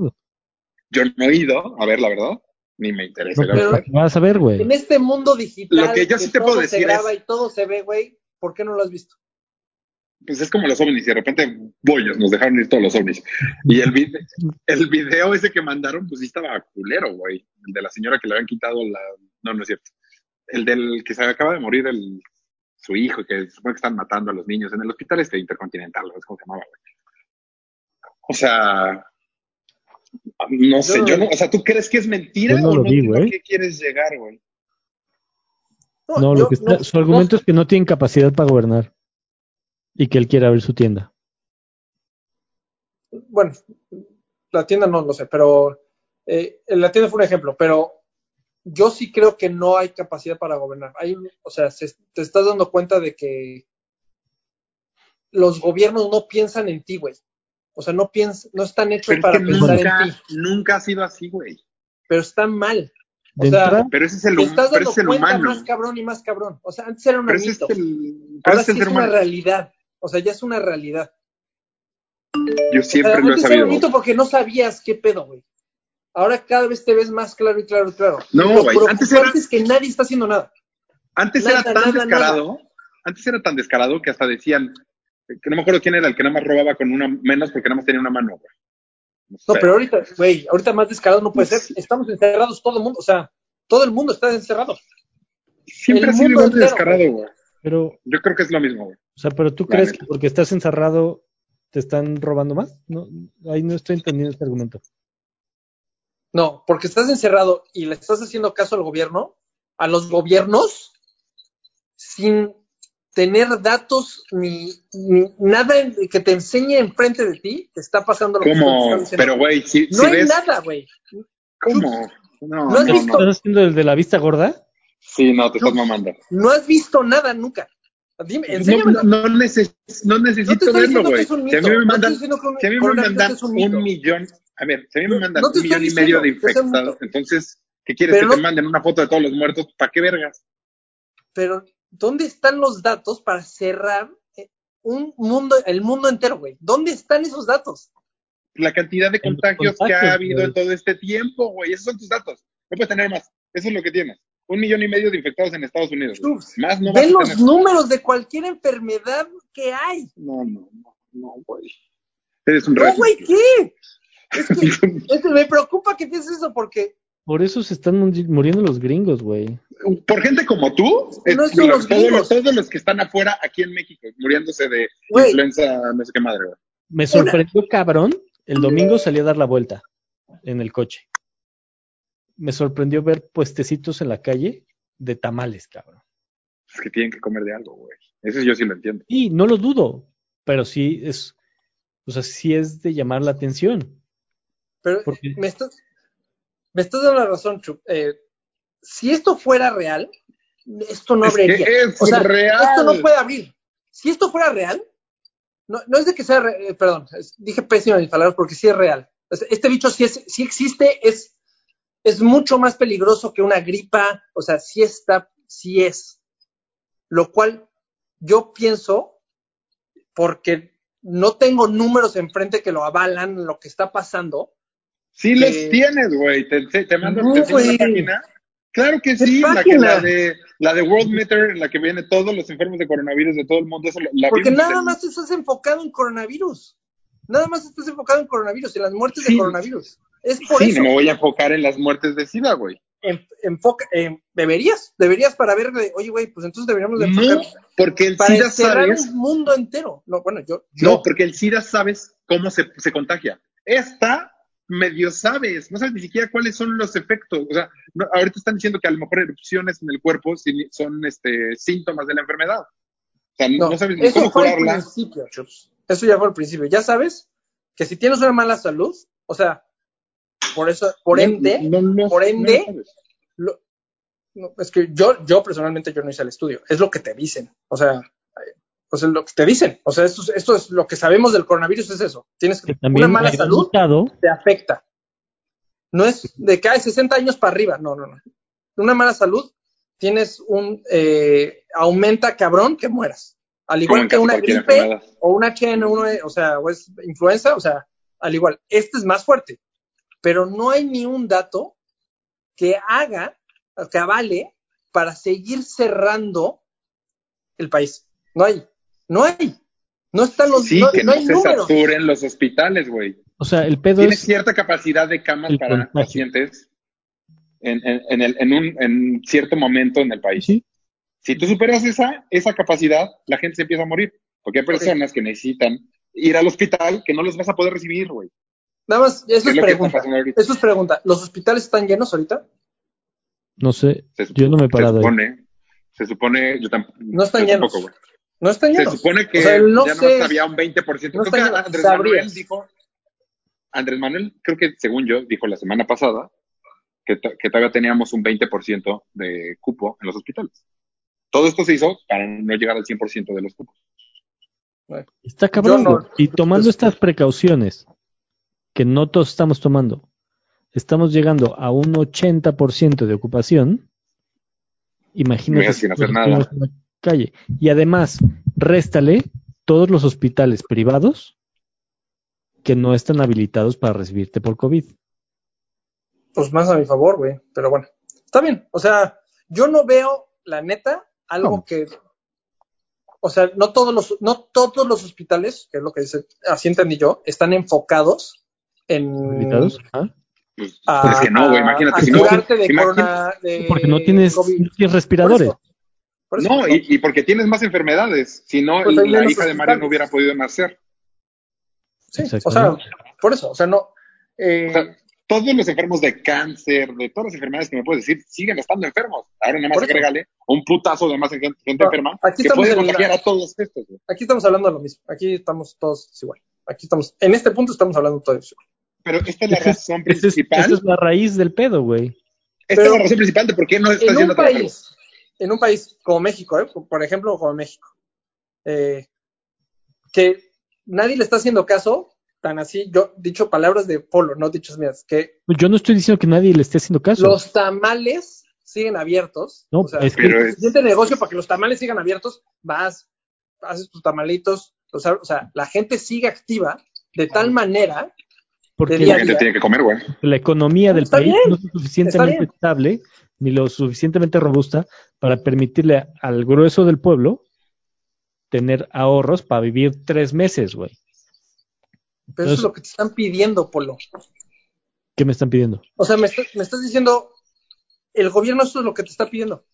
Yo no he ido, a ver, la verdad, ni me interesa. No, la pero verdad. vas a ver, güey. En este mundo digital, Lo que yo sí te todo puedo se decir graba es- y todo se ve, güey, ¿por qué no lo has visto? Pues es como los ovnis y de repente, bollos, nos dejaron ir todos los ovnis. Y el, vide- el video ese que mandaron, pues sí estaba culero, güey. El de la señora que le habían quitado la... No, no es cierto. El del que se acaba de morir el, su hijo, que se supone que están matando a los niños en el hospital este intercontinental, ¿no? es como se llamaba, güey. O sea, no sé, Yo- yo no, o sea, ¿tú crees que es mentira Yo no o lo no a güey. qué quieres llegar, güey? No, yo lo que está- no- su argumento es que no tienen capacidad para gobernar y que él quiere abrir su tienda. bueno, la tienda no lo sé, pero eh, la tienda fue un ejemplo, pero yo sí creo que no hay capacidad para gobernar. Hay, o sea, se- te estás dando cuenta de que los gobiernos no piensan en ti, güey. O sea, no piensan, no están hechos Pero es para que pensar nunca, en ti, nunca ha sido así, güey. pero están mal. O sea, entrada, Pero ese es el, Te estás pero dando ese es el cuenta humano. más cabrón y más cabrón. O sea, antes era un Pero ese es mito. el, pero Ahora sí es una humano. realidad. O sea, ya es una realidad. Yo O sea, siempre lo he antes era sabido. un mito porque no sabías qué pedo, güey. Ahora cada vez te ves más claro y claro y claro. No, güey, antes era- es que nadie está haciendo nada. Antes Nada, era tan nada, descarado, antes era tan descarado que hasta decían, que no me acuerdo quién era el que nada más robaba con una menos porque nada más tenía una mano, güey. No, pero ahorita, güey, ahorita más descarado no puede ser. Estamos encerrados todo el mundo. O sea, todo el mundo está encerrado. siempre el ha sido mundo igual de descarado, güey. pero, Yo creo que es lo mismo, güey. o sea, pero tú La crees neta. que porque estás encerrado te están robando más? No, ahí no estoy entendiendo este argumento. No, porque estás encerrado y le estás haciendo caso al gobierno, a los gobiernos, sin tener datos ni, ni nada que te enseñe enfrente de ti, te está pasando lo que ¿Cómo? diciendo. Pero, güey, si, no si hay ves... nada, güey. ¿Cómo? No, ¿No has no, visto? ¿Estás haciendo el de la vista gorda? Sí, no, te estás mamando. No has visto nada nunca. Dime, No, enséñamelo. no, neces- no necesito verlo, que güey. Si a mí me mandan, estoy diciendo que si a mí me mandan un millón, a ver, si a mí me mandan un millón y medio de que infectados, entonces, ¿qué quieres? Pero que te manden una foto de todos los muertos, ¿para qué vergas? Pero, ¿dónde están los datos para cerrar eh, un mundo, el mundo entero, güey? ¿Dónde están esos datos? La cantidad de contagios que ha habido güey. en todo este tiempo, güey, esos son tus datos. No puedes tener más, eso es lo que tienes. Un millón y medio de infectados en Estados Unidos. Uf, Más no vas Ve a los tener. números de cualquier enfermedad que hay. No, no, no, no, güey. Eres un No, güey, ¿qué? Es que, es que me preocupa que pienses eso porque Por eso se están muri- muriendo los gringos, güey. Por gente como tú, es- No es los todos, gringos. los, todos los que están afuera aquí en México, muriéndose de influenza, no sé qué madre, güey. Me sorprendió, cabrón. El domingo salí a dar la vuelta en el coche. Me sorprendió ver puestecitos en la calle de tamales, cabrón. Es que tienen que comer de algo, güey. Eso yo sí lo entiendo. Y no lo dudo, pero sí es, o sea, sí es de llamar la atención. Pero Porque- me estás, me estás dando la razón, Chup. Eh, si esto fuera real, esto no Es que abriría. es o sea, real. esto no puede abrir. Si esto fuera real, no, no es de que sea, re- eh, perdón, es- dije pésimo mis palabras porque sí es real. Este bicho sí, es, sí existe, es, es mucho más peligroso que una gripa, o sea, sí está, sí es. Lo cual yo pienso, porque no tengo números enfrente que lo avalan, lo que está pasando, Sí los Eh, tienes, güey. Te, te, mando no, la página. Claro que ¿Qué sí, la, que, la, de, la de World Meter, en la que viene todos los enfermos de coronavirus de todo el mundo. Eso, la Porque nada más estás enfocado en coronavirus. Nada más estás enfocado en coronavirus, en las muertes Sí. de coronavirus. Es por Sí, eso. no me voy a enfocar en las muertes de SIDA, güey. En- enfoca, en- deberías, deberías para ver, oye, güey, pues entonces deberíamos de No, enfocar porque el para SIDA sabes. un mundo entero. No, bueno, yo, yo No, porque el SIDA sabes cómo se, se contagia. Esta medio sabes, no sabes ni siquiera cuáles son los efectos. O sea, no- ahorita están diciendo que a lo mejor erupciones en el cuerpo son este, síntomas de la enfermedad. O sea, no, no, sabes ni eso cómo fue al curarla. principio, Chups. Eso ya fue al principio. Ya sabes que si tienes una mala salud, o sea, por eso, por ende, no, no, por ende, lo es que yo, yo personalmente yo no hice el estudio, es lo que te dicen, o sea, pues es lo que te dicen, o sea, esto, es- esto es lo que sabemos del coronavirus es eso, tienes Que una también mala salud te afecta, no es de que hay 60 años para arriba, no, no, no, una mala salud tienes un eh, aumenta cabrón que mueras, al igual que una gripe enfermedad. o una HN1, o sea, o es influenza, o sea, al igual, este es más fuerte, pero no hay ni un dato que haga, que avale para seguir cerrando el país. No hay, no hay, no están los, Sí, no, que no no, se números. saturen los hospitales, güey. O sea, el pedo Tiene es cierta capacidad de camas para contagio. pacientes en, en, en, el- en un en cierto momento en el país. Sí. Si tú superas esa, esa capacidad, la gente se empieza a morir. Porque hay personas que necesitan ir al hospital que no los vas a poder recibir, güey. Nada más, eso Es es pregunta. Eso es pregunta. ¿Los hospitales están llenos ahorita? No sé, yo no me he parado Se ahí. supone, se supone, yo tampoco. No están yo llenos. tampoco, No están Se llenos. supone que O sea, no ya sé- no había un 20%. no creo que. Andrés Sabrías. Manuel dijo, Andrés Manuel, creo que según yo, dijo la semana pasada que, to- que todavía teníamos un 20% de cupo en los hospitales. Todo esto se hizo para no llegar al 100% de los cupos. Está cabrón. No- y tomando estas precauciones que no todos estamos tomando, estamos llegando a un 80% de ocupación. Imagínate Mira, sin si hacer nada. Calle. Y además, réstale todos los hospitales privados que no están habilitados para recibirte por COVID. Pues más a mi favor, güey. Pero bueno, está bien. O sea, yo no veo, la neta, algo que. O sea, no todos los, no todos los hospitales, que es lo que dice, así entendí yo, están enfocados en. ¿Habilitados? ¿Ah? Pues, a- es que no, güey, imagínate. a si no, de imagínate- corona. de Porque no tienes, COVID. no tienes respiradores. Por por no, y, y porque tienes más enfermedades. Si no, Pues la hija de Mario no hubiera podido nacer. Sí, o sea, por eso, o sea, no. eh, O sea, todos los enfermos de cáncer, de todas las enfermedades que me puedes decir, siguen estando enfermos. Ahora nada más agrégale un putazo de más gente, gente No, enferma aquí que estamos puede la- contagiar a todos estos. güey. aquí estamos hablando de lo mismo. Aquí estamos todos igual. Aquí estamos, en este punto estamos hablando todos igual. Pero esta es la razón es, principal. esa es la raíz del pedo, güey. Esta Pero- es la razón principal de por qué no estás en un país, en un país como México, ¿eh? por ejemplo, como México, eh, que nadie le está haciendo caso, tan así, yo dicho palabras de Polo, no dichos mías, que Yo no estoy diciendo que nadie le esté haciendo caso. los tamales siguen abiertos. No, o sea, es que- el es- siguiente negocio para que los tamales sigan abiertos, vas, haces tus tamalitos, los o sea, la gente sigue activa de tal manera, porque La gente tiene que comer, güey. la economía del Está país bien, no es suficientemente estable ni lo suficientemente robusta para permitirle al grueso del pueblo tener ahorros para vivir tres meses, güey. pero eso es lo que te están pidiendo, Polo. ¿Qué me están pidiendo? O sea, me, está- me estás diciendo, el gobierno eso es lo que te está pidiendo,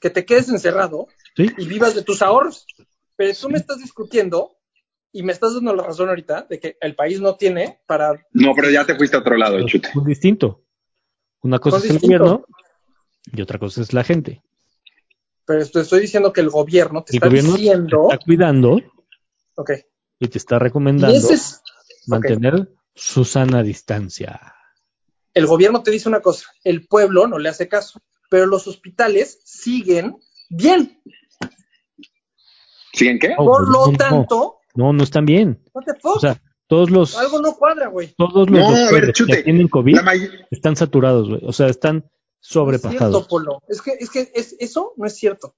que te quedes encerrado ¿Sí? y vivas de tus ahorros. Pero tú me estás discutiendo y me estás dando la razón ahorita de que el país no tiene para... No, pero ya te fuiste a otro lado, chute. Muy distinto. Una cosa es el distinto. gobierno y otra cosa es la gente. Pero te estoy diciendo que el gobierno te El está gobierno te diciendo... está cuidando Ok. y te está recomendando es... mantener su sana distancia. El gobierno te dice una cosa, el pueblo no le hace caso, pero los hospitales siguen bien. ¿Siguen qué? No, Por no, lo no, tanto, No, no están bien. what the fuck? O sea, todos los, algo no cuadra, güey. todos los No, a ver, doctores que tienen COVID La may- están saturados, güey. O sea, están No es cierto, Polo. Es que, es que es, eso no es cierto.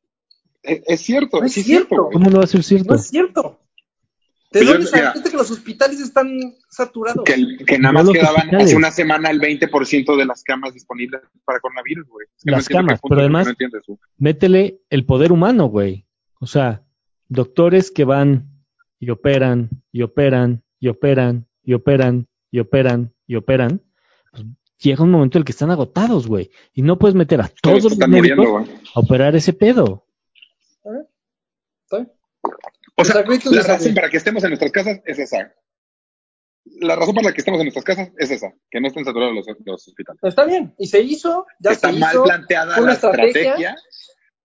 es, es cierto, No es cierto. ¿Cómo no va a ser cierto? No es cierto. ¿De yo- dónde sacaste que los hospitales están saturados? Que, nada más quedaban hospitales. hace una semana el 20% de las camas disponibles para coronavirus, güey. Es que Las camas, punto pero lo además- No. Métele el poder humano, güey. O sea, doctores que van y operan, y operan, y operan, y operan, y operan, y operan. Llega un momento en el que están agotados, güey. Y no puedes meter a Todos los están médicos muriendo, a operar ese pedo. ¿Está bien? O sea, la razón para que estemos en nuestras casas es esa. La razón para la que estamos en nuestras casas es esa, que no estén saturados los, los hospitales. Está bien. Y se hizo, ya Está se mal hizo. planteada fue una la estrategia. estrategia.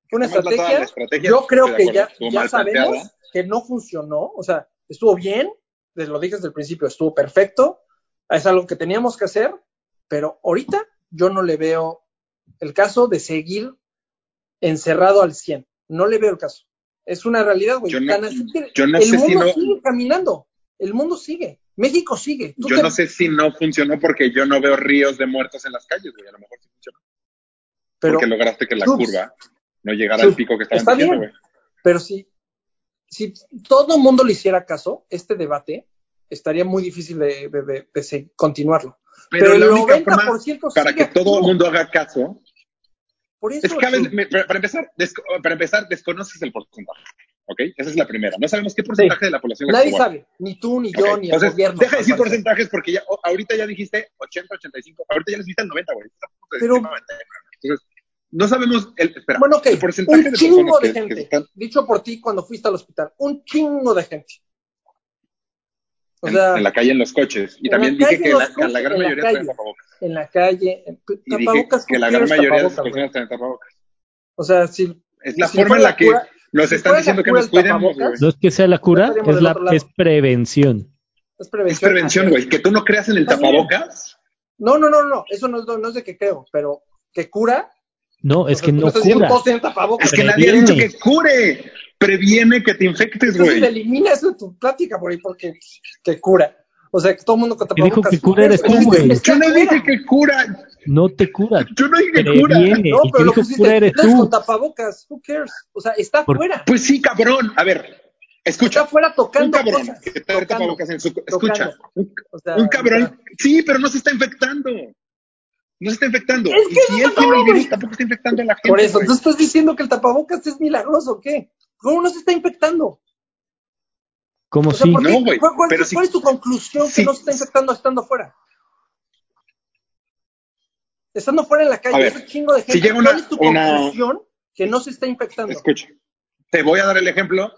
Fue una Está mal planteada estrategia. la estrategia, Yo creo que ya, ya sabemos planteada. que no funcionó. O sea, estuvo bien. Les lo dije desde el principio, estuvo perfecto. Es algo que teníamos que hacer. Pero ahorita yo no le veo el caso de seguir encerrado al 100. No le veo el caso. Es una realidad, güey. Yo no- yo no el sé si mundo no- sigue caminando. El mundo sigue. México sigue. Tú Yo te- no sé si no funcionó porque yo no veo ríos de muertos en las calles, güey. A lo mejor sí funcionó. pero, porque lograste que la Subs. curva no llegara Subs. al pico que estaban Está diciendo, bien. güey. pero si, si todo el mundo le hiciera caso, este debate estaría muy difícil de, de- de- de continuarlo. Pero, Pero la el única forma 90% para sigue que todo el mundo haga caso Por eso, es que me- para para empezar, para empezar, desconoces el porcentaje. ¿Ok? Esa es la primera. No sabemos qué porcentaje de la población la nadie que juega. sabe, ni tú, ni yo, ni Entonces, el gobierno. deja de decir porcentajes porque ya, ahorita ya dijiste 80, 85, ahorita ya les dijiste el 90, güey. Pero- decir 90. Entonces, no sabemos el, espera, Bueno, ok, el porcentaje un de chingo de que, gente, que están dicho por ti cuando fuiste al hospital, un chingo de gente. O en, sea, en la calle, en los coches. Y también dije que en la, gran mayoría traen tapabocas. en la calle, en- Y dije tapabocas, que la gran mayoría de las personas traen tapabocas. O sea, si, Es la Si forma en la que cura- nos si están diciendo que nos cuidemos, güey. No es que sea la cura, es, la, es prevención. es prevención. güey. Que tú no creas en el tapabocas. No, no, no, no, eso no es, no es de que creo, pero que cura. No, es que tú no cura. tapabocas. Es que nadie ha dicho que cure. Previene que te infectes, Entonces güey. elimina eso de tu plática, güey, porque que cura. O sea, que todo el mundo con Que dijo tapabocas. que cura eres tú, güey. que Yo no dije que cura. No te cura. Yo no dije que cura. Previene. No, y que pero lo dijo pusiste, cura eres "Ustedes con tú. tapabocas, who cares? O sea, está fuera. Pues sí, cabrón. A ver, escucha. Está fuera Un tocando cabrón cosas. que tocando. tapabocas en su... Escucha. tocando. Un, O sea, un cabrón. Sí, pero no se está infectando. No se está infectando. Es y que si no, él tiene el virus, tampoco está infectando a la gente. Por eso, güey. tú estás diciendo que el tapabocas es milagroso, ¿o qué? ¿Cómo no se está infectando? ¿Cómo O sea, sí? ¿por qué? No, güey, ¿Cuál, cuál- pero cuál sí- es tu conclusión que no se está infectando estando fuera? Estando fuera en la calle, ver, ese chingo de gente. si llega una- ¿Cuál es tu una- conclusión que no se está infectando? Escucha. Te voy a dar el ejemplo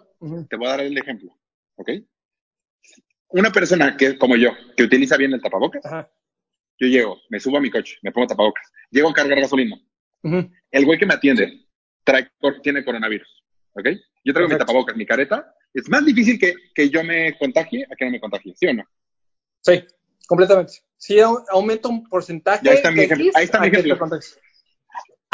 te voy a dar el ejemplo, ¿ok? Una persona que, como yo, que utiliza bien el tapabocas, Ajá. Yo llego, me subo a mi coche, me pongo tapabocas, llego a cargar gasolina. El güey que me atiende trae, tiene coronavirus, ¿ok? Yo traigo mi tapabocas, mi careta. Es más difícil que, que yo me contagie a que no me contagie, ¿sí o no? Sí, completamente. Sí, au- aumenta un porcentaje. Ya está mi ejemplo, ahí está mi ejemplo.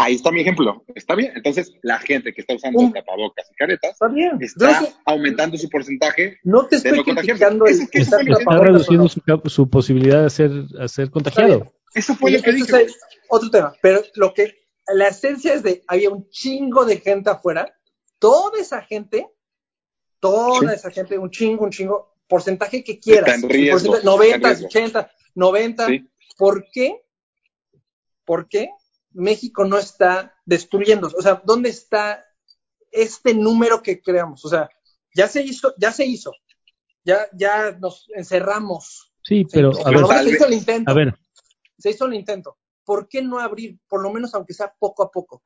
Ahí está mi ejemplo. ¿Está bien? Entonces, la gente que está usando tapabocas y caretas Está bien. está Yo no, aumentando su porcentaje. no te de estoy no criticando el es que Está reduciendo no. su, posibilidad de ser, a ser Está contagiado. Eso fue lo que dije. es otro tema. Pero lo que la esencia es de había un chingo de gente afuera. Toda esa gente, toda Sí. esa gente, un chingo, un chingo, porcentaje que quieras. Está en riesgo, Porcentaje- está en 90, riesgo. 80, 90. Sí. ¿Por qué? ¿Por qué México no está destruyendo? O sea, ¿dónde está este número que creamos? O sea, ya se hizo, ya se hizo. Ya, ya nos encerramos. Sí, pero Sí, a ver, se hizo el intento. a ver, se hizo el intento. ¿Por qué no abrir, por lo menos aunque sea poco a poco?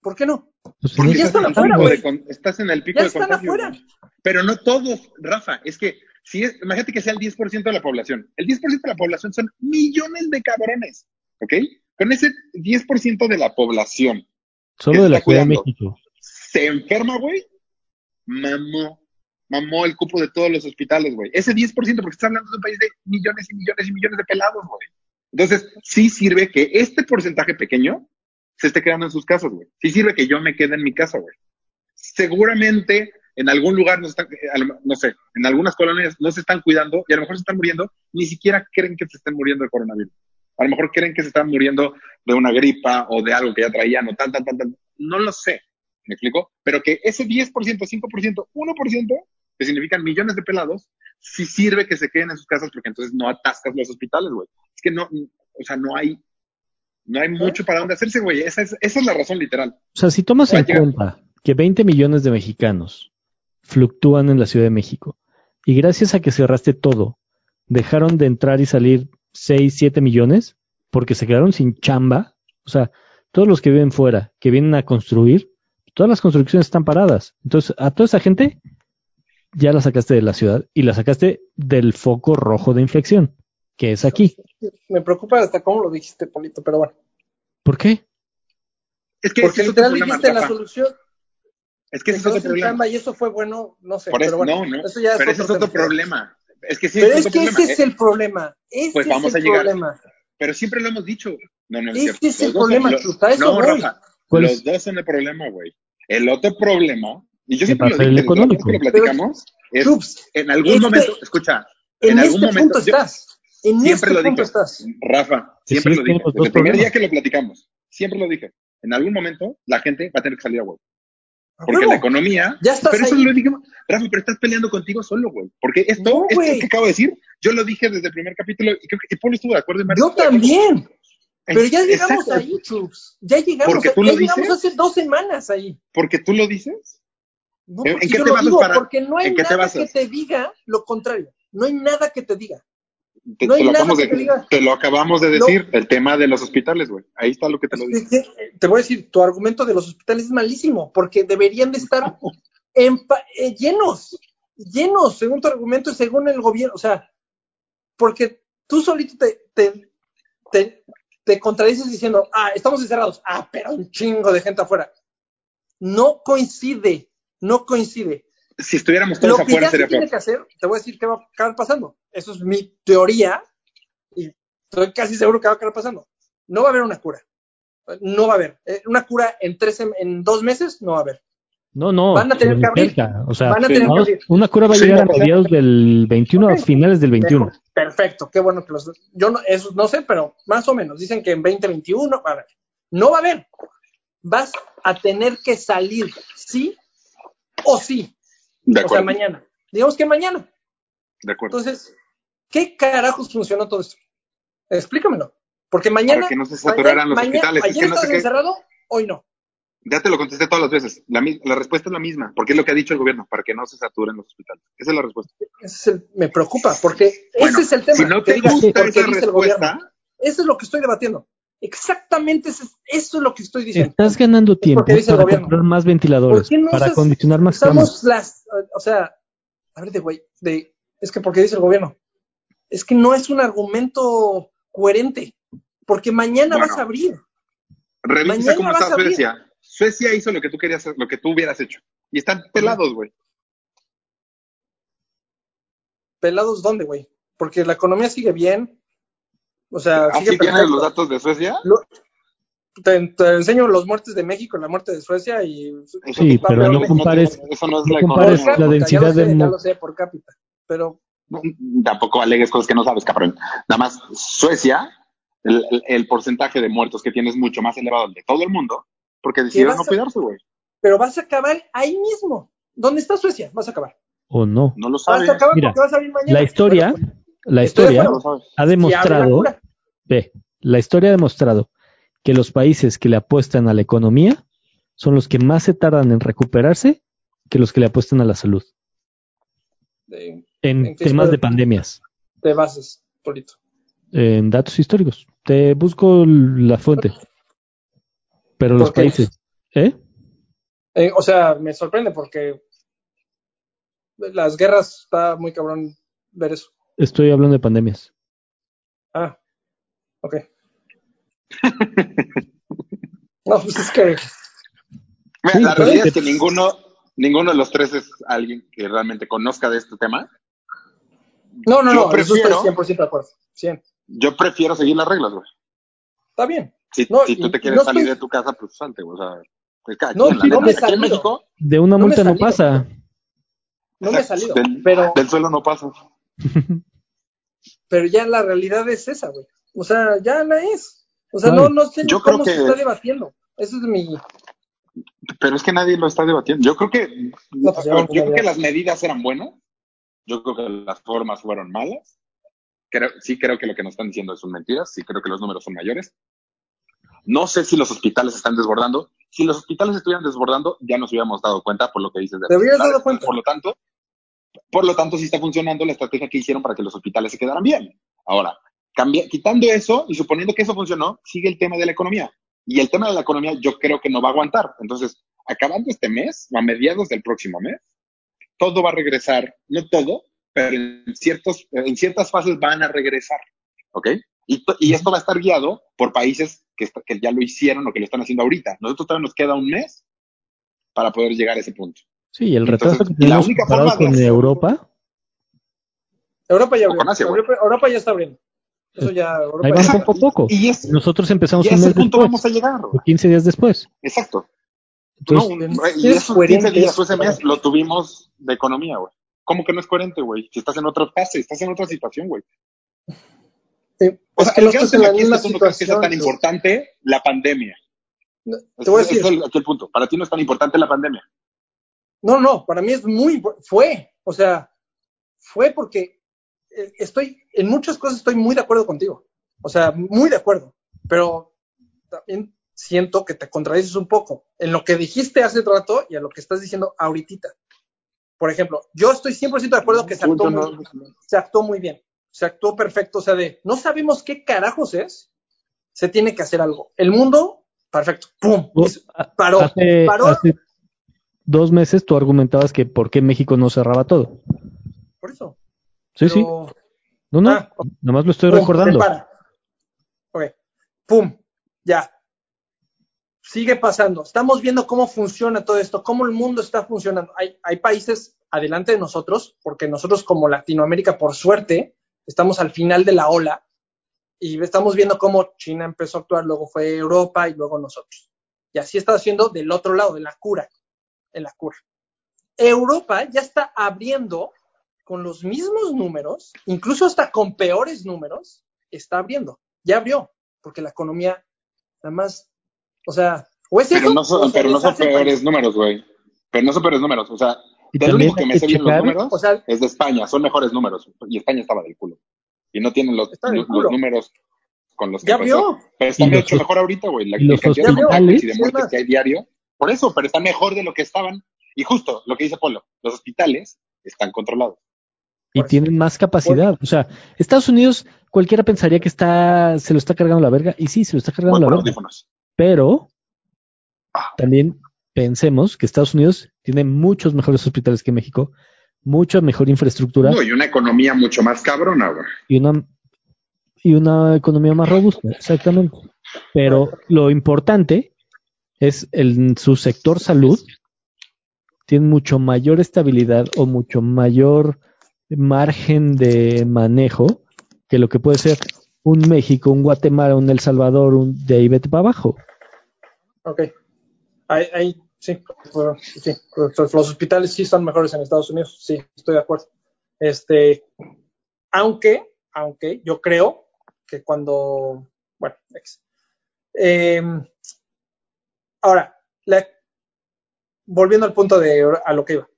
¿Por qué no? Pues Porque están estás, en el afuera, de estás en el pico Ya de están contagio, afuera. Pero no todos, Rafa. Es que, si es, imagínate que sea el 10% de la población. El 10% de la población son millones de cabrones. ¿Ok? Con ese 10% de la población solo de la Ciudad de. México. se enferma, güey, mamó. Mamó el cupo de todos los hospitales, güey. Ese 10%, porque estás hablando de un país de millones y millones y millones de pelados, güey. Entonces, sí sirve que este porcentaje pequeño se esté quedando en sus casas, güey. Sí sirve que yo me quede en mi casa, güey. Seguramente en algún lugar, no, están, eh, no sé, en algunas colonias no se están cuidando y a lo mejor se están muriendo, ni siquiera creen que se estén muriendo de coronavirus. A lo mejor creen que se están muriendo de una gripa o de algo que ya traían o tal, tal, tal, tal. No lo sé. ¿Me explico? Pero que ese 10%, 5%, 1%, que significan millones de pelados, sí sirve que se queden en sus casas porque entonces no atascas los hospitales, güey. Es que no, o sea, no hay, no hay mucho para dónde hacerse, güey. Esa es, esa es la razón literal. O sea, si tomas en cuenta que 20 millones de mexicanos fluctúan en la Ciudad de México y gracias a que cerraste todo, dejaron de entrar y salir 6, 7 millones porque se quedaron sin chamba, o sea, todos los que viven fuera, que vienen a construir, todas las construcciones están paradas. Entonces, a toda esa gente ya la sacaste de la ciudad y la sacaste del foco rojo de inflexión, que es aquí. Me preocupa hasta cómo lo dijiste, Polito, pero bueno. ¿Por qué? Es que Porque literal dijiste la solución, Es que ese es otro sin problema. chamba y eso fue bueno, no sé. Por eso, pero bueno, no, no. Eso ya es pero ese es otro otro tema. problema. Es que sí, Pero es que problema. ese es Eh, el problema. Ese Pues vamos es el a llegar. problema. Pero siempre lo hemos dicho. No, no es Ese cierto. es el son- problema, los- a eso No. Rafa. ¿Cuál los dos son el problema, güey. El otro problema, y yo ¿Qué siempre lo dije económico. que lo platicamos, es Chups, en algún este- momento, escucha, en, en, este algún momento, punto yo estás. En siempre este lo dije, estás. Rafa, siempre sí, lo dije, desde el primer día que lo platicamos, siempre lo dije. En algún momento la gente va a tener que salir a huevo. Porque la economía. Ya estás pero eso ahí. lo dije. Rafa, pero estás peleando contigo solo, güey. Porque esto, No, esto que acabo de decir, yo lo dije desde el primer capítulo y creo que y Pablo estuvo de acuerdo. Yo también. Pero ya llegamos exacto. ahí, Chups. Ya llegamos. Porque tú lo Ya llegamos dices. hace dos semanas ahí. Porque tú lo dices. No, ¿En- en qué yo te lo basas para- porque no hay qué te nada que te diga lo contrario. No hay nada que te diga. Te, No hay te lo, acabamos de, diga. te lo acabamos de No. decir, el tema de los hospitales, güey. Ahí está lo que te lo digo. Te voy a decir, tu argumento de los hospitales es malísimo, porque deberían de estar eh, llenos, llenos, según tu argumento y según el gobierno. O sea, porque tú solito te, te, te, te contradices diciendo, ah, estamos encerrados, ah, pero un chingo de gente afuera. No coincide, no coincide. Si estuviéramos Lo todos que afuera ya se tiene peor. que hacer, te voy a decir qué va a acabar pasando. Eso es mi teoría y estoy casi seguro que va a acabar pasando. No va a haber una cura. No va a haber. Eh, Una cura en, tres, sem- en dos meses no va a haber. No, no. Van a tener que abrir. cerca. O sea, Van a tener que abrir. una cura va a Sí, llegar a mediados del 21, a finales del 21. Mejor. Perfecto, qué bueno que los. Yo no, eso no sé, pero más o menos. Dicen que en 2021 va a haber. No va a haber. Vas a tener que salir, sí o sí. De O sea, mañana. Digamos que mañana. de acuerdo. Entonces, ¿qué carajos funcionó todo esto? Explícamelo. Porque mañana. Para que no se saturaran los mañana- hospitales. Es Ayer que no qué- encerrado, hoy no. Ya te lo contesté todas las veces. La, la respuesta es la misma, porque es lo que ha dicho el gobierno, para que no se saturen los hospitales. Esa es la respuesta. Ese es el- me preocupa, porque Bueno, ese es el tema. Si no que te digas, gusta porque esa dice el gobierno. respuesta, Eso es lo que estoy debatiendo. Exactamente eso es, eso es lo que estoy diciendo. Estás ganando tiempo porque dice el para gobierno. comprar más ventiladores, ¿Por qué no para usas- acondicionar más camas. Usamos las, o sea, a ver de güey, de, es que porque dice el gobierno. Es que no es un argumento coherente, porque mañana Bueno. vas a abrir. revisa Mañana cómo está. Suecia. Suecia hizo lo que tú querías, lo que tú hubieras hecho. Y están pelados, güey. ¿Pelados dónde, güey? Porque la economía sigue bien. O sea, ¿Así sigue tienes los datos de Suecia? Lo- te, te enseño los muertes de México, la muerte de Suecia y Sí, pero no compares- Eso no es no la compares densidad ya lo sé, de ya lo sé por cápita. Pero No, Tampoco alegues cosas que no sabes, cabrón. Nada más, Suecia, el, el- el porcentaje de muertos que tiene es mucho más elevado al de todo el mundo, porque decidieron vas no a- cuidarse, güey. pero vas a acabar ahí mismo. ¿Dónde está Suecia? Vas a acabar. O no. No lo Vas sabes. a acabar Mira, porque vas a abrir mañana. La historia, Bueno, la historia ha demostrado, ve, la historia ha demostrado que los países que le apuestan a la economía son los que más se tardan en recuperarse que los que le apuestan a la salud De, en ¿En qué temas de pandemias. de bases, Polito. En datos históricos. Te busco la fuente. Pero los países. ¿Eh? Eh, o sea, me sorprende porque las guerras está muy cabrón ver eso. Estoy hablando de pandemias. Ah, ok. no, pues es que Mira, Sí, la realidad es que ninguno, ninguno de los tres es alguien que realmente conozca de este tema. no, no, Yo no, eso prefiero- estoy 100% de acuerdo. 100. Yo prefiero seguir las reglas, güey. Está bien. Si, No, si tú y- te quieres no salir estoy- de tu casa, pues salte, güey. O sea, pues cada No, quien, la no me Aquí en salido. México, De una multa no pasa. No me he salido, del, pero, del suelo no pasa. pero ya la realidad es esa, güey. O sea, ya la es. O sea, no, no sé yo creo cómo se que- está debatiendo. Eso es mi. Pero es que nadie lo está debatiendo. Yo creo que, No, pues yo a creo que las medidas eran buenas. Yo creo que las formas fueron malas. Creo, sí creo que lo que nos están diciendo son mentiras. Sí creo que los números son mayores. No sé si los hospitales están desbordando. Si los hospitales estuvieran desbordando, ya nos hubiéramos dado cuenta por lo que dices de Te hubieras dado cuenta. Por lo tanto, por lo tanto, sí está funcionando la estrategia que hicieron para que los hospitales se quedaran bien. Ahora, cambia- quitando eso y suponiendo que eso funcionó, sigue el tema de la economía. Y el tema de la economía yo creo que no va a aguantar. Entonces, acabando este mes, o a mediados del próximo mes, todo va a regresar, no todo, pero en, ciertos, en ciertas fases van a regresar. ¿Ok? Y, to- y esto va a estar guiado por países que, que ya lo hicieron o que lo están haciendo ahorita. Nosotros todavía nos queda un mes para poder llegar a ese punto. Sí, el Entonces, retraso que la única forma de con Europa, Europa ya abrió. Asia. Europa, Europa ya está abriendo. Eso ya. Europa ahí está. poco a poco. Y, es, Nosotros empezamos y a ese punto después, vamos a llegar. o 15 días después. Exacto. Entonces, no, un- ¿eres y esos coherente? 15 días ese mes lo tuvimos de economía, güey. ¿Cómo que no es coherente, güey? Si estás en otra fase, estás en otra situación, güey. Sí. O Es sea, que el aquí es que no crees que sea tan importante la pandemia. No, Te voy a decir. es el, aquí el punto. Para ti no es tan importante la pandemia. No, no, para mí es muy, fue, o sea, fue porque eh, estoy, en muchas cosas estoy muy de acuerdo contigo, o sea, muy de acuerdo, pero también siento que te contradices un poco en lo que dijiste hace rato y a lo que estás diciendo ahorita. Por ejemplo, yo estoy 100% de acuerdo que se actuó, muy, se actuó muy bien, se actuó perfecto, o sea, de no sabemos qué carajos es, se tiene que hacer algo. El mundo, perfecto, ¡pum! paró, hace, paró. hace dos meses tú argumentabas que por qué México no cerraba todo. Por eso. Sí, sí. No, no. Ah, Nada más lo estoy Pum, recordando. para. Ok. Pum. Ya. Sigue pasando. Estamos viendo cómo funciona todo esto, cómo el mundo está funcionando. Hay, hay países adelante de nosotros, porque nosotros como Latinoamérica, por suerte, estamos al final de la ola y estamos viendo cómo China empezó a actuar, luego fue Europa y luego nosotros. Y así está haciendo del otro lado, de la cura, en la cura. Europa ya está abriendo con los mismos números, incluso hasta con peores números, está abriendo. Ya abrió, porque la economía, nada más, o sea, o es Pero eso, no son, o pero no son peores país. números, güey. Pero no son peores números. O sea, del único que me sé bien los números O sea, es de España. Son mejores números. Y España estaba del culo. Y no tienen los, los números con los que ya abrió. Pero está mucho mejor ahorita, güey. La cantidad de contagios y de muertes que hay diario. Por eso, pero está mejor de lo que estaban. Y justo lo que dice Polo, los hospitales están controlados. Y Por tienen más capacidad. O sea, Estados Unidos, cualquiera pensaría que está, se lo está cargando la verga, y sí, se lo está cargando Voy la verga. audífonos. Pero Ah. también pensemos que Estados Unidos tiene muchos mejores hospitales que México, mucha mejor infraestructura No, y una economía mucho más cabrona, güey. y una y una economía más robusta, exactamente. Pero lo importante es el su sector salud tiene mucho mayor estabilidad o mucho mayor margen de manejo que lo que puede ser un México, un Guatemala, un El Salvador, un de ahí para abajo. Ok. Ahí, ahí sí. Los, hospitales sí están mejores en Estados Unidos, sí, estoy de acuerdo. Este, aunque, aunque yo creo que cuando, bueno. Eh, ahora, volviendo al punto de a lo que iba.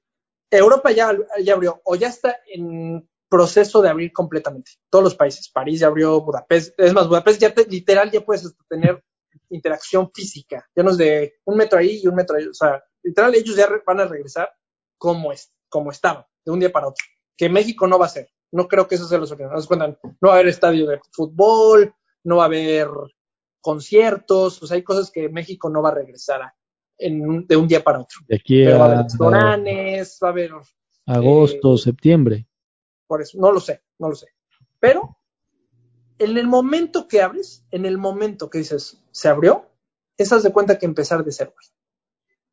Europa ya, ya abrió o ya está en proceso de abrir completamente. Todos los países. París ya abrió, Budapest. Es más, Budapest ya te- literal ya puedes tener interacción física. Ya no es de un metro ahí y un metro ahí. O sea, literal ellos ya van a regresar como, es, como estaban, de un día para otro. Que México no va a ser. No creo que eso sea la solución. Haz de cuenta, No va a haber estadio de fútbol, no va a haber conciertos, o sea, hay cosas que México no va a regresar a, en de un día para otro. De aquí Pero va a a, haber restaurantes, va a haber agosto, eh, septiembre. por eso, no lo sé, no lo sé. Pero en el momento que abres, en el momento que dices, se abrió, es haz de cuenta que empezar de cero.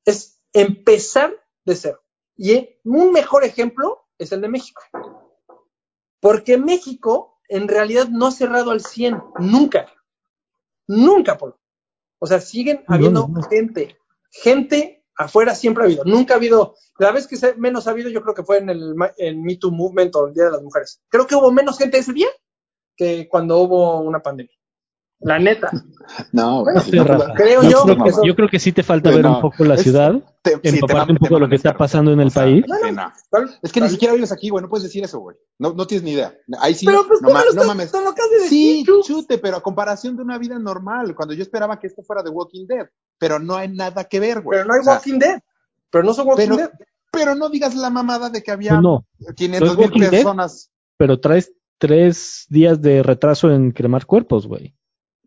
Es empezar de cero. Y un mejor ejemplo es el de México. Porque México en realidad no ha cerrado al 100, nunca. Nunca, Polo. O sea, siguen No, habiendo no. gente, gente afuera siempre ha habido. Nunca ha habido, la vez que menos ha habido yo creo que fue en el en Me Too Movement o el Día de las Mujeres. Creo que hubo menos gente ese día que cuando hubo una pandemia. La neta. No, Rafa. creo yo, yo creo, que eso- yo creo que sí te falta ver no, un poco la es- ciudad, Te- empaparte un poco de lo que está pasando en el O sea, país. sí, no. ¿Cuál? Es que ni siquiera vives aquí, güey. No puedes decir eso, güey. No, no tienes ni idea. Ahí sí. Pero pues no, ¿cómo ma- lo no mames. te lo acabas de decir, Sí, Chus? chute, pero a comparación de una vida normal, cuando yo esperaba que esto fuera de Walking Dead, pero no hay nada que ver, güey. Pero no hay O sea, Walking Dead. Pero no son Walking pero, Dead. pero no digas la mamada de que había no, 500 ¿No mil Dead? personas. pero traes tres días de retraso en cremar cuerpos, güey.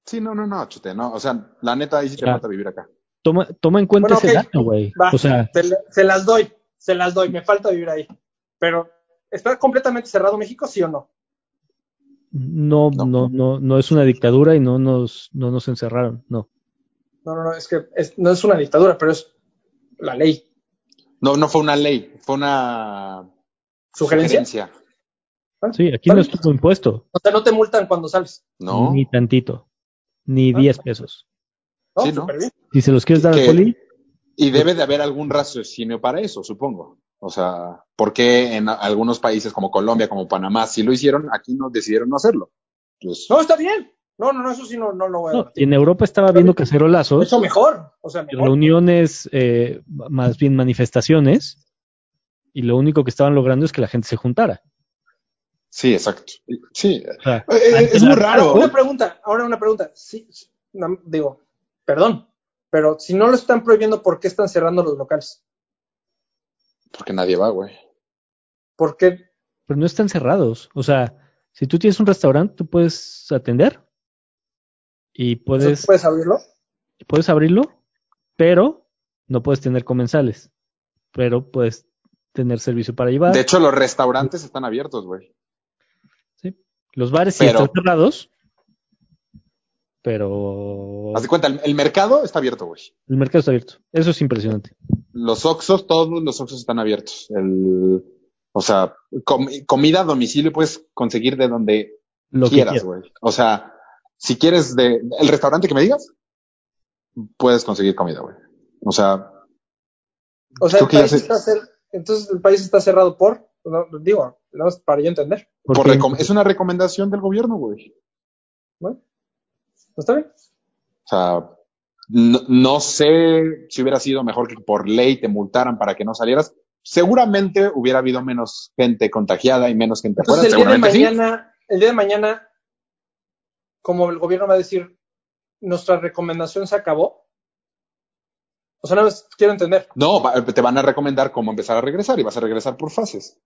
Sí, no, no, no, chute, no. O sea, la neta, ahí sí te falta vivir acá. Toma, toma en cuenta Bueno, ese dato, güey. O sea, se, le- se las doy, se las doy, me falta vivir ahí. Pero, ¿está completamente cerrado México, sí o no? no, No. no, no, no es una dictadura y no nos, no nos encerraron, no. No, no, no, es que es- no es una dictadura, pero es la ley. No, no fue una ley, fue una ¿Sugerencia? sugerencia. Sí, aquí no estuvo impuesto, O sea, no te multan cuando sales. No. ni tantito, ni Ah. 10 pesos. ¿no? Sí, ¿no? Si se los quieres dar Que- al poli, Y debe de haber algún raciocinio para eso, supongo. O sea, ¿por qué en algunos países como Colombia, como Panamá, sí lo hicieron, aquí no decidieron no hacerlo? Pues, No, está bien. No, no, no, eso sí no, no lo voy a no, en Europa estaba viendo cacerolazos, Eso mejor. O sea, mejor. reuniones, eh, más bien manifestaciones, y lo único que estaban logrando es que la gente se juntara. Sí, exacto. Sí, O sea, Eh, ante es muy raro. Una pregunta, ahora una pregunta. Sí, sí, no, digo, perdón, pero si no lo están prohibiendo, ¿por qué están cerrando los locales? porque nadie va, güey. ¿Por qué? pero no están cerrados. O sea, si tú tienes un restaurante, tú puedes atender y puedes, ¿Puedes abrirlo? puedes abrirlo, pero no puedes tener comensales. Pero puedes tener servicio para llevar. De hecho, los restaurantes están abiertos, güey. Los bares sí Pero- están cerrados, pero Haz de cuenta, el, el mercado está abierto, güey. el mercado está abierto. Eso es impresionante. Los Oxxos, todos los Oxxos están abiertos. El, o sea, com- comida a domicilio puedes conseguir de donde Lo quieras, güey. O sea, si quieres de el restaurante que me digas, puedes conseguir comida, güey. O sea, O sea, el país está cer- entonces el país está cerrado por, no, digo, no, para yo entender. Por es una recomendación del gobierno, güey. Bueno, ¿está bien? O sea, no, no sé si hubiera sido mejor que por ley te multaran para que no salieras. Seguramente hubiera habido menos gente contagiada y menos gente. Entonces el día de Seguramente sí. mañana, el día de mañana, como el gobierno va a decir, nuestra recomendación se acabó. O sea, más quiero entender. No, te van a recomendar cómo empezar a regresar y vas a regresar por fases.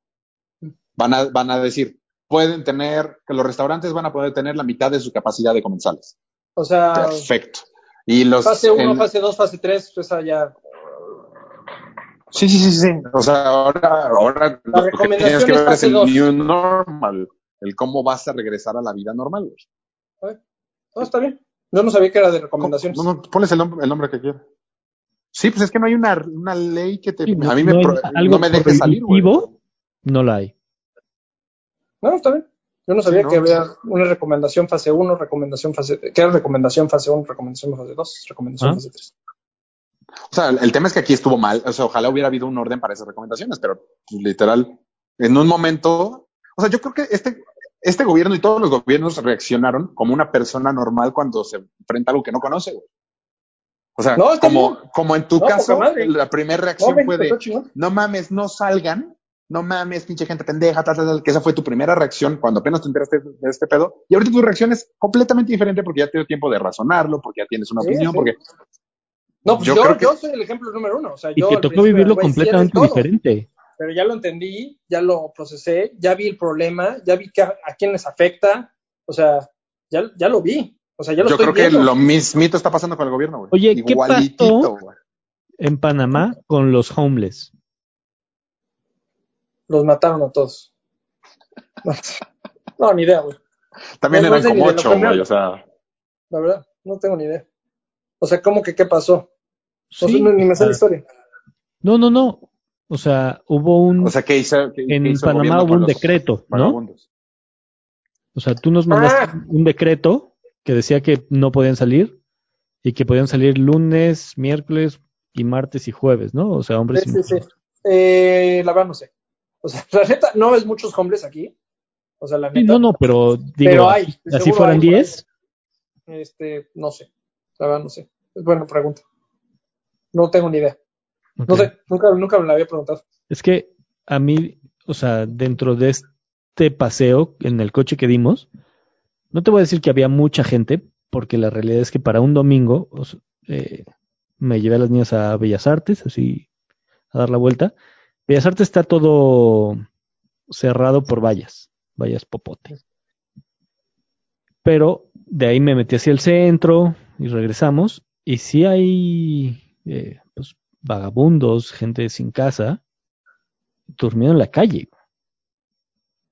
Van a, van a decir, pueden tener, que los restaurantes van a poder tener la mitad de su capacidad de comensales. O sea, Perfecto. Y los. fase 1, el- fase 2, fase 3, pues esa ya. Sí, sí, sí, sí. O sea, ahora, ahora La lo que recomendación tienes que es ver es fase el dos. new normal, el cómo vas a regresar a la vida normal. güey. No, está bien. Yo no sabía que era de recomendaciones. No, no, ponles el, nombre- el nombre que quieras. Sí, pues es que no hay una, una ley que te, Sí, a mí me, no pro- algo no me deje salir, güey. no la hay. No, está bien. Yo no sabía Sí, no. que había una recomendación fase 1, recomendación fase. que era recomendación fase 1, recomendación fase 2, recomendación Ah. fase 3. O sea, el, tema es que aquí estuvo mal. O sea, ojalá hubiera habido un orden para esas recomendaciones, pero literal, en un momento, o sea, yo creo que este, este gobierno y todos los gobiernos reaccionaron como una persona normal cuando se enfrenta a algo que no conoce, güey. O sea, No, como, bien. como en tu No, caso, la primera reacción fue de, no mames, no salgan, no mames, pinche gente pendeja, tal, tal, tal, que esa fue tu primera reacción cuando apenas te enteraste de este pedo. Y ahorita tu reacción es completamente diferente porque ya te dio tiempo de razonarlo, porque ya tienes una Sí, opinión, sí. porque No, pues Yo yo, creo que- yo soy el ejemplo número uno. O sea, Y yo te al tocó vivirlo completamente diferente. pero ya lo entendí, ya lo procesé, ya vi el problema, ya vi que a, a quién les afecta, o sea, ya, ya lo vi, o sea, ya lo Yo estoy creo que lo mismito está pasando con el gobierno, güey. Oye, ¿qué Igualitito, pasó? güey. En Panamá con los homeless. Los mataron a todos. No, ni idea, güey. También No, no eran sé como ocho, güey, o sea. La verdad, no tengo ni idea. O sea, ¿cómo que qué pasó? No sé, Sí, no- ni me sé la historia. No, no, no. O sea, hubo un... O sea, ¿qué hizo? qué- qué en hizo Panamá hubo un decreto, ¿no? O sea, tú nos mandaste Ah. un decreto que decía que no podían salir y que podían salir lunes, miércoles y martes y jueves, ¿no? O sea, hombres Sí, y sí, sí. Eh, la verdad no sé. O sea, la neta, no ves muchos hombres aquí. O sea, la Sí, neta. no, no, pero digo, Pero hay, así- fueran hay por ahí. 10, Este, no sé. La verdad no sé. Es buena pregunta. No tengo ni idea. No sé, nunca, nunca me la había preguntado. Es que a mí, o sea, dentro de este paseo en el coche que dimos, no te voy a decir que había mucha gente, porque la realidad es que para un domingo o sea, eh, me llevé a las niñas a Bellas Artes, así a dar la vuelta. Bellas Artes está todo cerrado por vallas, vallas popote. Pero de ahí me metí hacia el centro y regresamos. Y sí hay eh, pues, vagabundos, gente sin casa, durmiendo en la calle.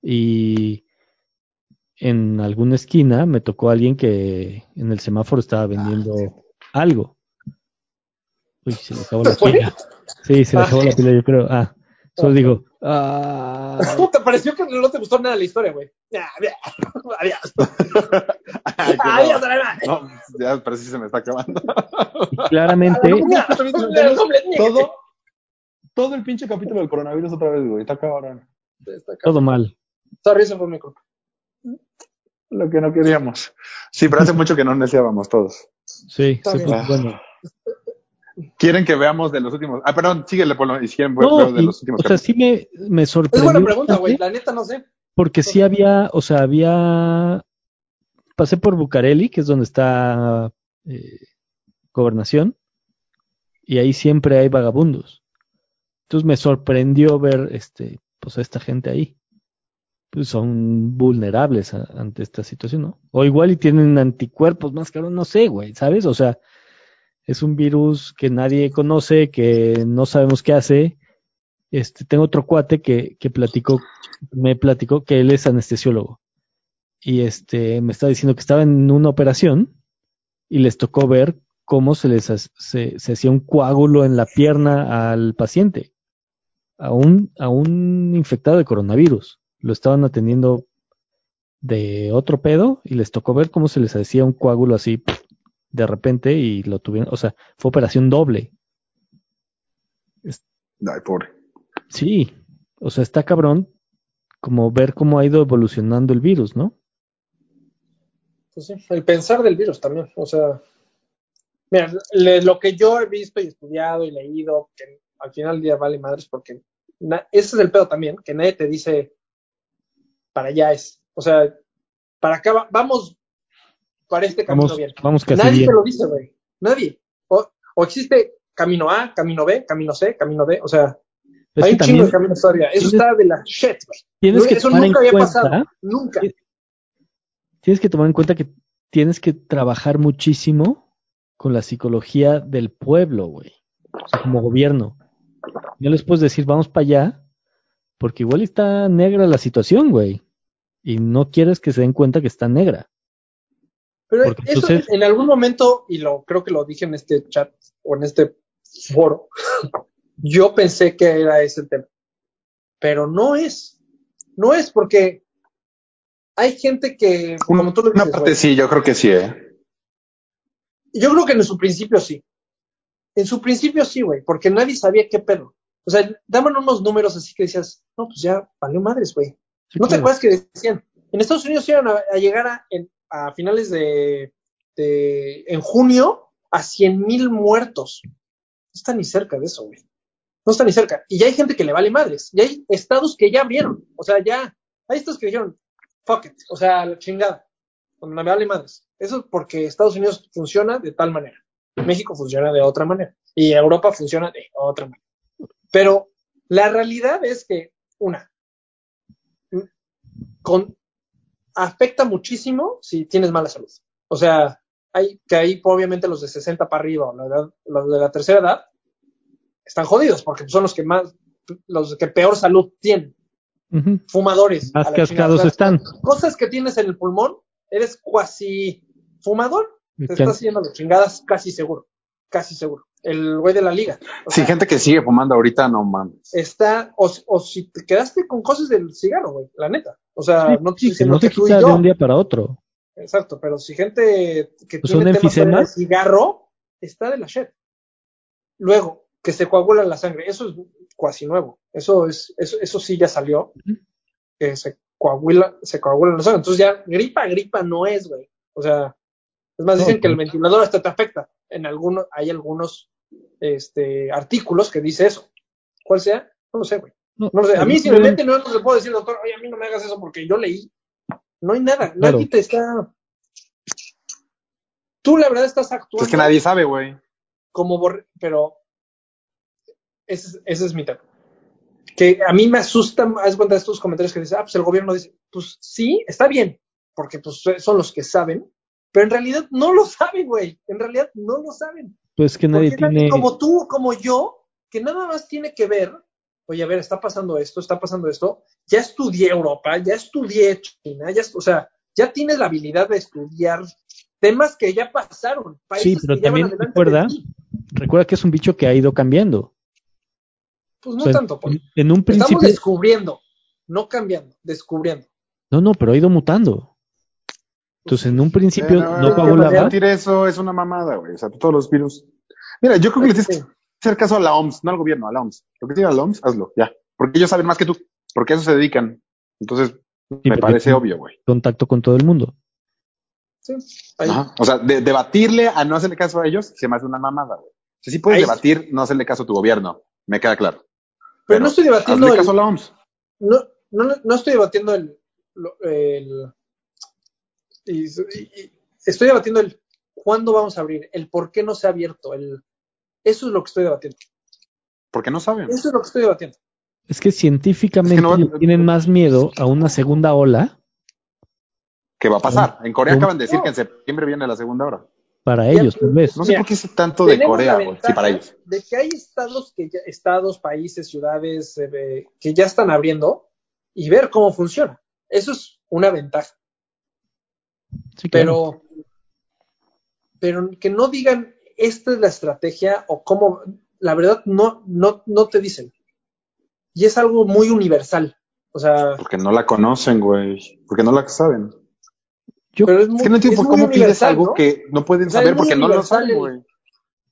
Y en alguna esquina me tocó alguien que en el semáforo estaba vendiendo algo. Uy, se le acabó la pila. Sí, se le Ah. acabó la pila, yo creo. Ah, solo digo. ah, ¿Te pareció que no te gustó nada la historia, güey? Ya, ya. Adiós. Ay, qué Adiós, no. ya, pero sí se me está acabando. y claramente, todo, todo el pinche capítulo del coronavirus otra vez, güey. Está cabrón. todo mal. Sorry, eso fue mi culpa. Lo que no queríamos. Sí, pero hace mucho que no deseábamos todos. Sí, Está se bien. puso bueno. Quieren que veamos de los últimos. Ah, perdón, síguele, Polo. Y si quieren, veo No, veo de y- los últimos o sea, sí me, me Es sorprendió. buena pregunta, güey. La neta no sé. Porque sí había, o sea, había. Pasé por Bucareli, que es donde está eh, Gobernación, y ahí siempre hay vagabundos. Entonces me sorprendió ver, este, pues a esta gente ahí. Pues son vulnerables a- ante esta situación, ¿no? O igual y tienen anticuerpos más caros, no sé, güey, ¿sabes? O sea, es un virus que nadie conoce, que no sabemos qué hace. Este, tengo otro cuate que, platicó, me platicó que él es anestesiólogo. Y este, me está diciendo que estaba en una operación y les tocó ver cómo se les se, hacía un coágulo en la pierna al paciente, a un, a un infectado de coronavirus. Lo estaban atendiendo de otro pedo y les tocó ver cómo se les hacía un coágulo así de repente y lo tuvieron, o sea, fue operación doble. Ay, pobre. Sí, o sea, está cabrón como ver cómo ha ido evolucionando el virus, ¿no? Pues sí, el pensar del virus también. O sea, mira, le- lo que yo he visto y estudiado y leído, que al final del día vale madres porque na- ese es el pedo también, que nadie te dice para allá es. O sea, para acá va- vamos para este camino Vamos, bien. vamos casi Nadie te lo dice, güey. Nadie. O, o existe camino A, camino B, camino C, camino D. O sea, Es hay que un chingo de caminos todavía. Eso está de la shit, güey. que Eso nunca había cuenta, pasado. Nunca. Tienes que tomar en cuenta que tienes que trabajar muchísimo con la psicología del pueblo, güey. O sea, como gobierno. No les puedes decir, vamos para allá, porque igual está negra la situación, güey. Y no quieres que se den cuenta que está negra. Pero Porque eso entonces- en algún momento, y lo creo que lo dije en este chat o en este foro, yo pensé que era ese el tema. Pero no es. No es porque hay gente que, como tú lo Una dices, parte güey, sí, yo creo que sí, ¿eh? yo creo que en su principio sí. En su principio sí, güey, porque nadie sabía qué pedo. O sea, daban unos números así que decías, no, pues ya valió madres, güey. Sí, ¿No te acuerdas que decían? En Estados Unidos iban a, a llegar a, en- a finales de, de- en junio a 100 mil muertos. No está ni cerca de eso, güey. No está ni cerca. Y ya hay gente que le vale madres. Y hay estados que ya abrieron. O sea, ya hay estados que dijeron, fuck it. O sea, la chingada. No me vale madres. Eso es porque Estados Unidos funciona de tal manera. México funciona de otra manera. Y Europa funciona de otra manera. Pero La realidad es que, una, con, afecta muchísimo si tienes mala salud. O sea, hay que ahí obviamente los de 60 para arriba o la edad- los de la tercera edad están jodidos porque son los que más, los que peor salud tienen. Fumadores. Más cascados están. Cosas que tienes en el pulmón, eres cuasi fumador, te estás haciendo las chingadas casi seguro. Casi seguro. El güey de la liga. O Sí, sea, gente que sigue fumando ahorita, no mames. está, o, o si te quedaste con cosas del cigarro, güey, la neta. O sea, Sí, no te sí, que no quita de un día para otro. Exacto, pero si gente que Pues tiene temas con el cigarro, está de la shit. Luego, que se coagula la sangre, eso es cuasi nuevo. Eso es, eso, eso sí ya salió. Que se coagula, se coagula la sangre. Entonces ya, gripa, gripa no es, güey. O sea, es más, No, dicen que el ventilador hasta te afecta. En algunos, hay algunos este, artículos que dice eso. ¿Cuál sea? No lo sé, güey. No, No lo sé. A mí el si me otro día- meten, no, no le puedo decir, doctor, oye, a mí no me hagas eso porque yo leí. No hay nada. Claro. Nadie te está. Tú, la verdad, estás actuando Es que nadie sabe, güey. como borre, pero ese, es- ese es mi tema. Que a mí me asusta, haz cuenta de estos comentarios que dicen, ah, pues el gobierno dice, pues sí, está bien, porque pues son los que saben, pero en realidad no lo saben, güey. En realidad no lo saben. Pues que nadie Porque tiene. como tú, como yo, que nada más tiene que ver, oye, a ver, está pasando esto, está pasando esto, ya estudié Europa, ya estudié China, ya, o sea, ya tienes la habilidad de estudiar temas que ya pasaron. países pero que ya van también recuerda-. Recuerda que es un bicho que ha ido cambiando. Pues no O sea, tanto, Poli. en, un Estamos principio. descubriendo, no cambiando, descubriendo. No, no, pero ha ido mutando. Entonces, en un principio Pero, no eh, coagulaba. Debatir eso es una mamada, güey. O sea, todos los virus. Mira, yo creo que le tienes que hacer caso a la OMS, no al gobierno, a la OMS. Lo que diga la OMS, hazlo, ya. Porque ellos saben más que tú. Porque a eso se dedican. Entonces, Sí, me parece obvio, güey. Contacto con todo el mundo. Sí, ahí. Ajá. O sea, de- debatirle a no hacerle caso a ellos se me hace una mamada, güey. O sea, sí puedes Ahí- debatir, no hacerle caso a tu gobierno. Me queda claro. Pero, no estoy debatiendo Hazle el, caso a la OMS. no, no, no estoy debatiendo el- y- estoy debatiendo el cuándo vamos a abrir, el por qué no se ha abierto, el eso es lo que estoy debatiendo. Porque no saben. Eso es lo que estoy debatiendo. Es que científicamente Es que no- le tienen más miedo a una segunda ola ¿Qué va a pasar? En Corea acaban de decir No. que en septiembre viene la segunda hora. para Ya, ellos, tal vez. No sé Mira, por qué es tanto de Tenemos Corea, güey. Sí, para ellos. de que hay estados que ya, estados, países, ciudades eh, que ya están abriendo y ver cómo funciona. Eso es una ventaja. Sí, claro. pero, pero que no digan esta es la estrategia o cómo, la verdad no, no, no te dicen. Y es algo muy universal. O sea, Porque no la conocen, güey. Porque no la saben. Yo- pero es, que no entiendo por cómo pides algo ¿no? que no pueden O sea, saber porque no lo saben, güey.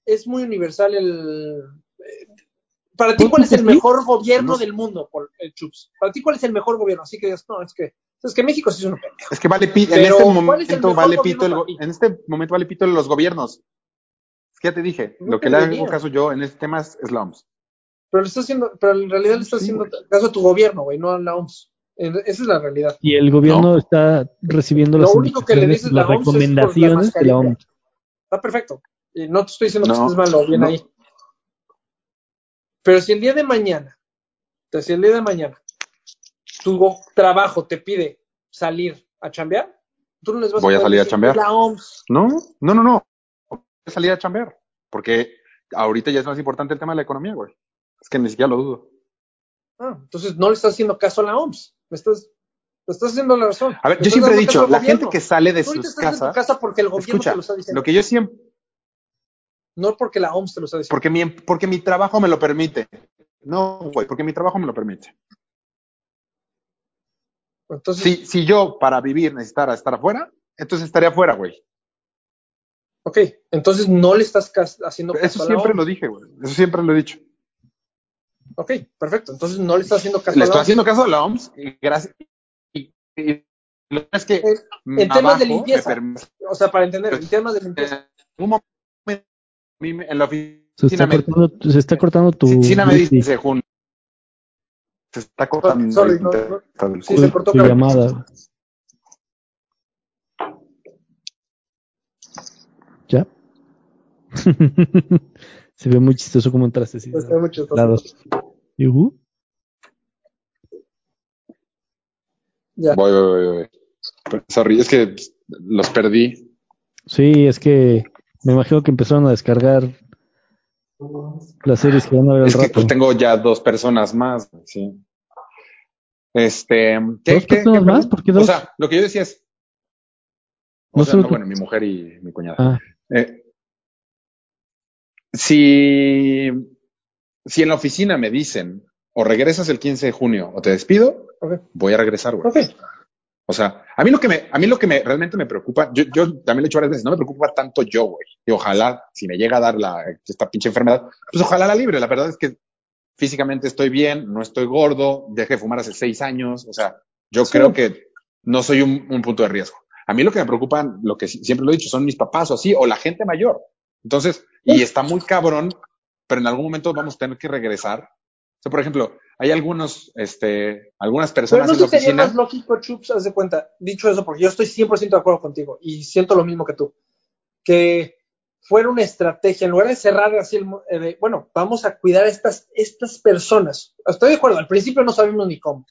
Es muy universal el... eh, Para ti, ¿cuál es el mejor gobierno No sé. del mundo, Paul, el Chups? Para ti, ¿cuál es el mejor gobierno? Así que digas, no, es que, es que México sí es un pendejo. Es que vale pito, en este ¿cuál es el momento vale pito el en este momento vale pito los gobiernos. Es que ya te dije, No lo que le hago caso yo en este tema es es la OMS. Pero le estás haciendo, pero en realidad le estás Sí, haciendo güey. caso a tu gobierno, güey, no a la OMS. Esa es la realidad. Y el gobierno está recibiendo Lo las único que le dices la las OMS la recomendaciones de la. OMS. Está perfecto. Y no te estoy diciendo que estés mal o bien no. ahí. Pero si el día de mañana, si el día de mañana, tu trabajo te pide salir a chambear, tú no les vas Voy a poder salir a chambear. La OMS. No, no, no, no. Voy a salir a chambear. Porque ahorita ya es más importante el tema de la economía, güey. Es que ni siquiera lo dudo. Ah, entonces no le estás haciendo caso a la OMS. Me estás, me estás haciendo la razón. A ver, yo siempre he dicho, la gente que sale de sus casas, casa porque el gobierno escucha, te lo está diciendo. lo que yo siempre, No porque la OMS te lo está diciendo. porque mi, porque mi trabajo me lo permite. No, güey, porque mi trabajo me lo permite. Entonces, Si, si yo para vivir necesitara estar afuera, entonces estaría afuera, güey. ok, entonces no le estás haciendo caso Eso a la siempre OMS. lo dije, güey. Eso siempre lo he dicho. Ok, perfecto. Entonces no le estás haciendo caso Le a la estoy OMS. haciendo caso a la OMS y gracias. Y, y lo que es que En- mi en temas de limpieza. O sea, para entender, en temas de limpieza. en un momento en la Se oficina está me, cortando, se está cortando tu, oficina me dice Jun, se está cortando. Sí, se cortó. Su llamada. ¿Ya? se ve muy chistoso como entraste. Lados. Ya. Voy, voy, voy, voy. Es que los perdí. Sí, es que me imagino que empezaron a descargar las series que van a es rato. Que tengo ya dos personas más, sí. Este, ¿qué, ¿Dos qué- personas qué, más? perdón? ¿Por qué dos? O sea, lo que yo decía es, o No sea, no, tú. bueno, mi mujer y mi cuñada. Ah, Eh, si, si en la oficina me dicen, o regresas el 15 de junio o te despido, voy a regresar, güey. O sea, a mí lo que me, a mí lo que me realmente me preocupa, yo, yo también lo he hecho varias veces, no me preocupa tanto yo, güey. Y ojalá, si me llega a dar la, esta pinche enfermedad, pues ojalá la libre. La verdad es que físicamente estoy bien, no estoy gordo, dejé de fumar hace seis años. O sea, yo Sí. creo que no soy un, un punto de riesgo. A mí lo que me preocupa, lo que si- siempre lo he dicho, son mis papás o así, o la gente mayor. Entonces, y está muy cabrón, pero en algún momento vamos a tener que regresar. O sea, por ejemplo, hay algunos, este, algunas Pero personas no en la sé si sería oficina. más lógico, Chups, haz de cuenta, dicho eso, porque yo estoy 100% de acuerdo contigo y siento lo mismo que tú, que fuera una estrategia, en lugar de cerrar así el, eh, de, bueno, vamos a cuidar a estas, estas personas. Estoy de acuerdo, al principio no sabemos ni cómo,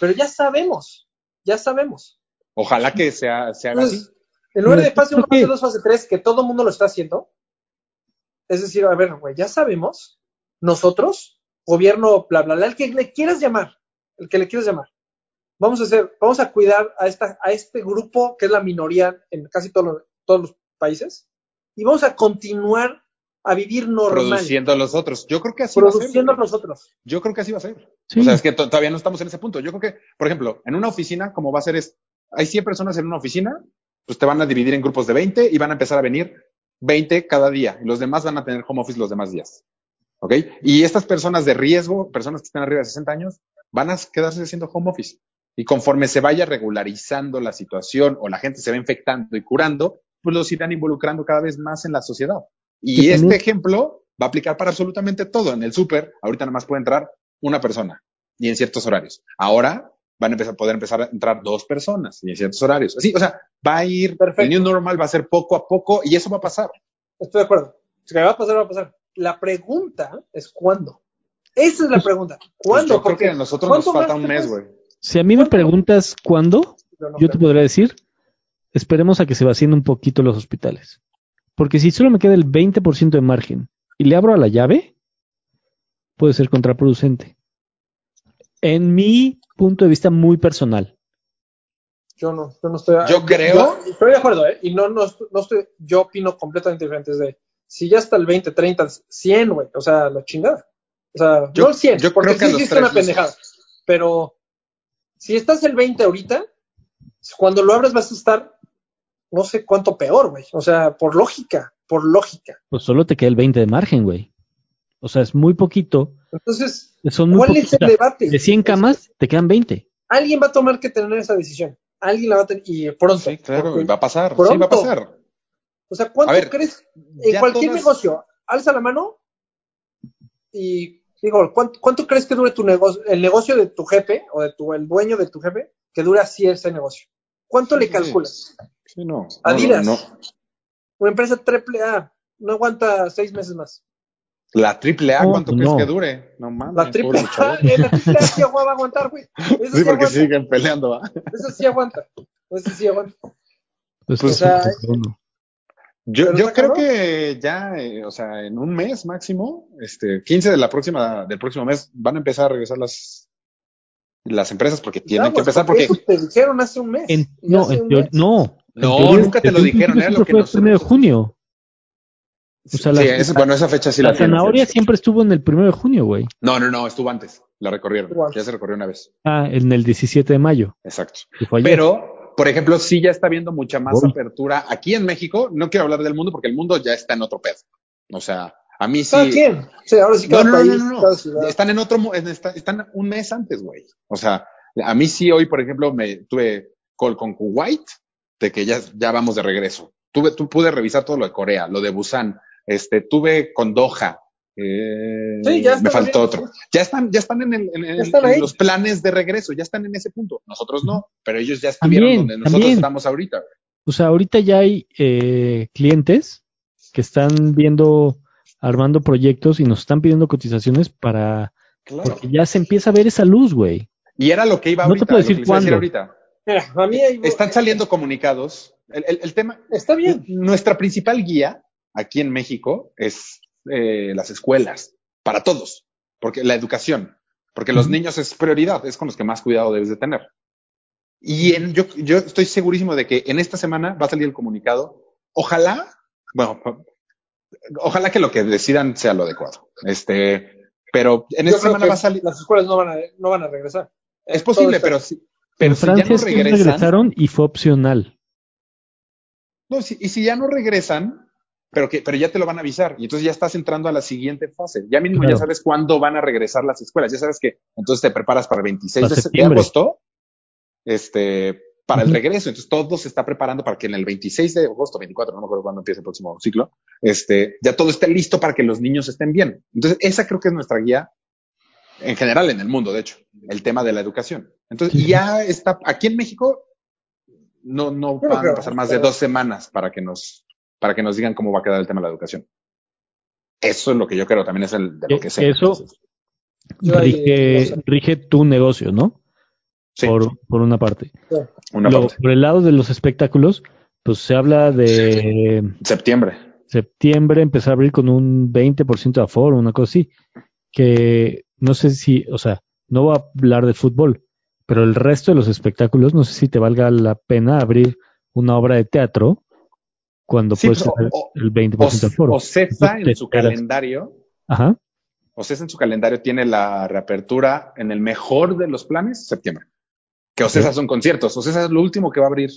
pero ya sabemos, ya sabemos. Ojalá que sea, se haga así. En lugar de fase 1, creo que- fase 2, fase 3, que todo el mundo lo está haciendo, es decir, a ver, güey, ya sabemos, nosotros, gobierno, bla, bla, bla, el que le quieras llamar, el que le quieras llamar, vamos a hacer, vamos a cuidar a esta, a este grupo que es la minoría en casi todos los, todos los países, y vamos a continuar a vivir normal, Produciendo a los otros. Yo creo que así va a produciendo ser. güey. nosotros. Yo creo que así va a ser. sí. O sea, es que to- todavía no estamos en ese punto. Yo creo que, por ejemplo, en una oficina, como va a ser es, hay 100 personas en una oficina, pues te van a dividir en grupos de 20 y van a empezar a venir 20 cada día. Y los demás van a tener home office los demás días. ¿Ok? Y estas personas de riesgo, personas que están arriba de 60 años, van a quedarse haciendo home office. Y conforme se vaya regularizando la situación o la gente se va infectando y curando, pues los irán involucrando cada vez más en la sociedad. Y este también- ejemplo va a aplicar para absolutamente todo. En el súper, ahorita nada más puede entrar una persona y en ciertos horarios. Ahora van a empezar a poder empezar a entrar dos personas y en ciertos horarios. Así, o sea, va a ir, Perfecto. el new normal va a ser poco a poco y eso va a pasar. Estoy de acuerdo. Si va a pasar, va a pasar. La pregunta es cuándo. Esa es la pregunta. Pues ¿Cuándo? yo creo Porque que a nosotros nos ¿cuánto falta más un mes, güey. Si a mí me preguntas cuándo, Yo no yo te creo. podría decir, esperemos a que se vacíen un poquito los hospitales. Porque si solo me queda el 20% de margen y le abro a la llave, puede ser contraproducente. En mi punto de vista muy personal. Yo no, yo no estoy. Yo creo- estoy de acuerdo, ¿eh? Y no, no, estoy- no estoy. Yo opino completamente diferente. Es de. Si ya está el 20, 30, 100, güey. O sea, la chingada. O sea, Yo- no el 100, yo porque creo que sí los una pendejada. Pero si estás el 20 ahorita, cuando lo abres vas a estar no sé cuánto peor, güey. O sea, por lógica, por lógica. Pues solo te queda el 20 de margen, güey. O sea, es muy poquito. Entonces, Son muy ¿cuál poquitos. es el debate? De 100 camas, te quedan 20. Alguien va a tomar que tener esa decisión. Alguien la va a tener y pronto. Sí, claro, va a pasar. Sí, pronto. va a pasar. O sea, ¿cuánto ver, crees? En cualquier todas- negocio, alza la mano y digo, ¿cuánto, cuánto crees que dure tu negocio, el negocio de tu jefe o de tu, el dueño de tu jefe, que dure así ese negocio? ¿Cuánto Sí, le sí, calculas? Sí, no. no, Adidas. no, no. Una empresa triple A no aguanta seis meses más. La triple A, No, ¿cuánto no. crees que dure? No mames. La triple A, eh, la triple A sí va a aguantar, güey. Sí, Sí, porque aguanta. siguen peleando, ¿va? Esa sí aguanta. Esa sí aguanta. Pues, Pues, sí, o sea. Yo, creo que ya, eh, o sea, en un mes máximo, este, 15 de la próxima, del próximo mes, van a empezar a regresar las, las empresas porque tienen que empezar porque, Eso te dijeron hace un mes. En- no, hace en un teor- mes. no. No, teoría, nunca te lo dijeron, era lo que fue el nosotros- primero de junio. O sea, la, sí, ese- bueno, esa fecha sí la, la tienen, zanahoria siempre estuvo en el primero de junio, güey. No, no, no, estuvo antes, la recorrieron, ya se recorrió una vez, Ah, en el 17 de mayo. exacto. Pero, por ejemplo, sí ya está habiendo mucha más Uy. apertura aquí en México. No quiero hablar del mundo porque el mundo ya está en otro pedo. O sea, a mí sí. ¿Cada quién? Sí, ahora sí No, cada no, no, país, no, no, no. Están en otro, mo- en esta- están un mes antes, güey. O sea, a mí sí hoy, por ejemplo, me tuve call con Kuwait de que ya, ya vamos de regreso. Tuve, tú pude revisar todo lo de Corea, lo de Busan, este, tuve con Doha. eh, Sí, ya me faltó otro. Ya están, ya están en, el, en, el- Ya están en ahí. los planes de regreso, ya están en ese punto. Nosotros no, pero ellos ya estuvieron También, donde nosotros también. estamos ahorita. O sea, ahorita ya hay eh, clientes que están viendo, armando proyectos y nos están pidiendo cotizaciones para, Claro. porque ya se empieza a ver esa luz, güey. Y era lo que iba No te ahorita, puedo decir a decir cuándo. ahorita. Mira, a mí hay- Están saliendo comunicados. El, el- el tema, Está bien. nuestra principal guía aquí en México es eh, las escuelas, para todos, porque la educación, porque los niños es prioridad, es con los que más cuidado debes de tener. Y en, yo, yo estoy segurísimo de que en esta semana va a salir el comunicado. Ojalá, bueno, ojalá que lo que decidan sea lo adecuado. Este, pero en Yo esta semana va a salir. Las escuelas no van a, no van a regresar. Es posible, pero si, pero en si ya Francia no sí regresan, regresaron y fue opcional. No, si- y si ya no regresan, pero que, pero ya te lo van a avisar, y entonces ya estás entrando a la siguiente fase. Ya mismo Claro. ya sabes cuándo van a regresar las escuelas, ya sabes que entonces te preparas para el 26 Para de, agosto, este, para el regreso. Entonces todo se está preparando para que en el 26 de agosto, 24, no me acuerdo cuándo empieza el próximo ciclo, este, ya todo esté listo para que los niños estén bien. Entonces esa creo que es nuestra guía en general en el mundo, de hecho, el tema de la educación. Entonces, y ya está, aquí en México, no, no van creo, a pasar más de dos semanas para que nos, para que nos digan cómo va a quedar el tema de la educación. Eso es lo que yo creo, también es el de lo que sé. eso- Rige, tu negocio, ¿no? Sí, Por, por una parte. una parte. por el lado de los espectáculos, pues se habla de Septiembre. septiembre empezar a abrir con un 20% de aforo, una cosa así. Que no sé si, o sea, no voy a hablar de fútbol, pero el resto de los espectáculos, no sé si te valga la pena abrir una obra de teatro cuando Sí, puedes o- tener o- el 20% de aforo. O, Ocesa en su esperas. calendario, Ajá. Ocesa en su calendario tiene la reapertura en el mejor de los planes, septiembre. Que Ocesa son conciertos. Ocesa es lo último que va a abrir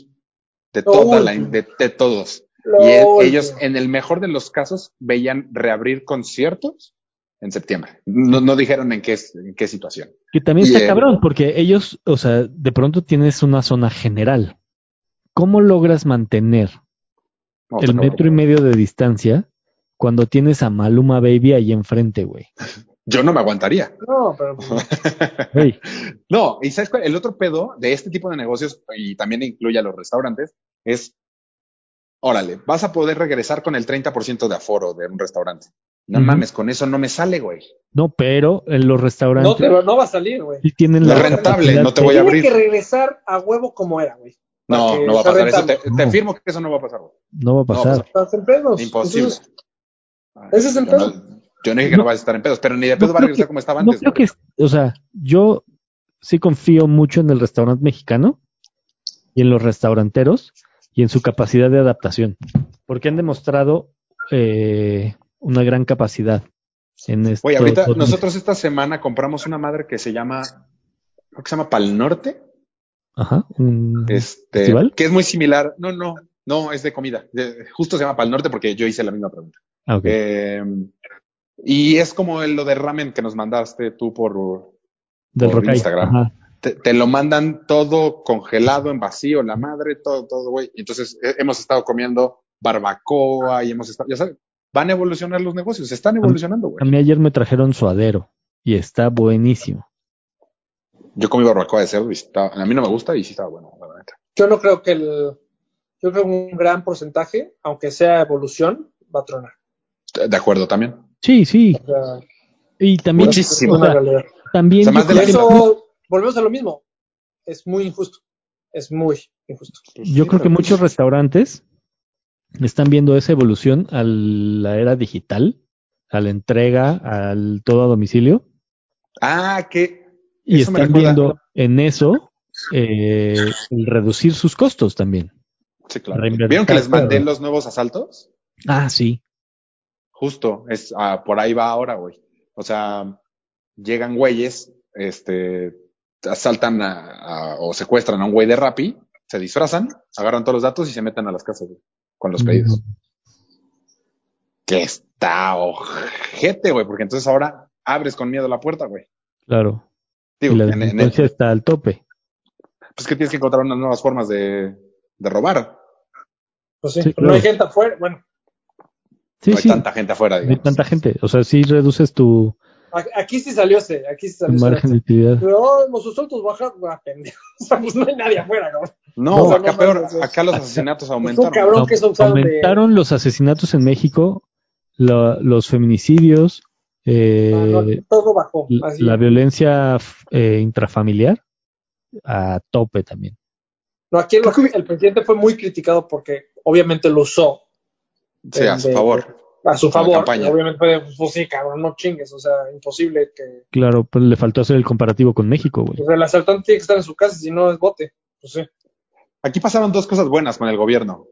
de Lo toda la, de, de todos. Lo Y e- ellos, en el mejor de los casos, veían reabrir conciertos en septiembre. No, no dijeron en qué, en qué situación. Que también Y está el- cabrón, porque ellos, o sea, de pronto tienes una zona general. ¿Cómo logras mantener No, el metro y medio de distancia cuando tienes a Maluma Baby ahí enfrente, güey? Yo no me aguantaría. No, pero No, y sabes cuál? El otro pedo de este tipo de negocios, y también incluye a los restaurantes, es, órale, vas a poder regresar con el 30% de aforo de un restaurante. No mames, con eso no me sale, güey. no, pero en los no, restaurantes te va- no va a salir, güey. sí tienen No la rentable, no te voy a Tiene abrir. que regresar a huevo como era, güey. No, no va a pasar. Eso te, te No. afirmo que eso no va a pasar, güey. No va a No va a pasar. pasar. Estás en pedos. Imposible. Entonces, ese es el yo pedo. No, yo no dije que no, No. vas a estar en pedos, pero ni de No pedo va a creo regresar que- como estaba No antes. creo güey. que, o sea, yo sí confío mucho en el restaurante mexicano y en los restauranteros y en su capacidad de adaptación, porque han demostrado eh, una gran capacidad en esto. Oye, ahorita todo- nosotros esta semana compramos una madre que se llama, creo que se llama Pal Norte. Ajá, un Este, festival. que es muy similar. No, no, no, es de comida. De- justo se llama Pal Norte porque yo hice la misma pregunta. Ah, ok. Eh, y es como el- lo de ramen que nos mandaste tú por, Del por. Instagram. Ajá. te, te lo mandan todo congelado en vacío, la madre, todo, todo, güey. Y Entonces eh, hemos estado comiendo barbacoa y hemos estado, ya sabes, van a evolucionar los negocios, están evolucionando, A güey. mí ayer me trajeron suadero y está buenísimo. Yo comí barbacoa de cerdo y estaba- a mí no me gusta y sí estaba bueno, la. Yo no creo que el. Yo creo que un gran porcentaje, aunque sea evolución, va a tronar. De acuerdo también. Sí, sí. O sea, Y también, Muchísimo. o sea, también O sea, yo Eso, volvemos a lo mismo. Es muy injusto. Es muy injusto. Yo creo que muchos restaurantes están viendo esa evolución a la era digital, a la entrega, al todo a domicilio, Ah, que y están viendo en eso eh, el reducir sus costos también. Sí, claro. ¿Vieron que les mandé los nuevos asaltos? Ah, sí. Justo, es ah, por ahí va ahora, güey. O sea, llegan güeyes, este, asaltan a- a- o secuestran a un güey de Rappi, se disfrazan, agarran todos los datos y se meten a las casas güey, con los pedidos. Que está ojete, güey, porque entonces ahora abres con miedo la puerta, güey. Claro. Digo, y la en- está al tope. pues que tienes que encontrar unas nuevas formas de, de robar. Pues sí, Sí, pero no hay gente afuera. Bueno, Sí, no hay sí. tanta gente afuera, No hay digamos. tanta gente. O sea, sí reduces tu, aquí sí salió ese. Aquí sí salió ese. margen. Pero oh, los asaltos bajaron. Ah, pendejo. O sea, pues no hay nadie afuera, cabrón. No, No, acá no peor, acá los asesinatos aumentaron. cabrón usaron de. Aumentaron los asesinatos en México, la- los feminicidios, eh, Ah, no, todo bajó. Así. la violencia eh, intrafamiliar a tope también. No, aquí el, el presidente fue muy criticado porque obviamente lo usó Sí, a su de- favor. A su favor. obviamente fue de, pues sí, cabrón, no chingues. O sea, imposible que. Claro, pero le faltó hacer el comparativo con México, güey. O sea, el asaltante tiene que estar en su casa, si no es bote. Pues sí. Aquí pasaron dos cosas buenas con el gobierno.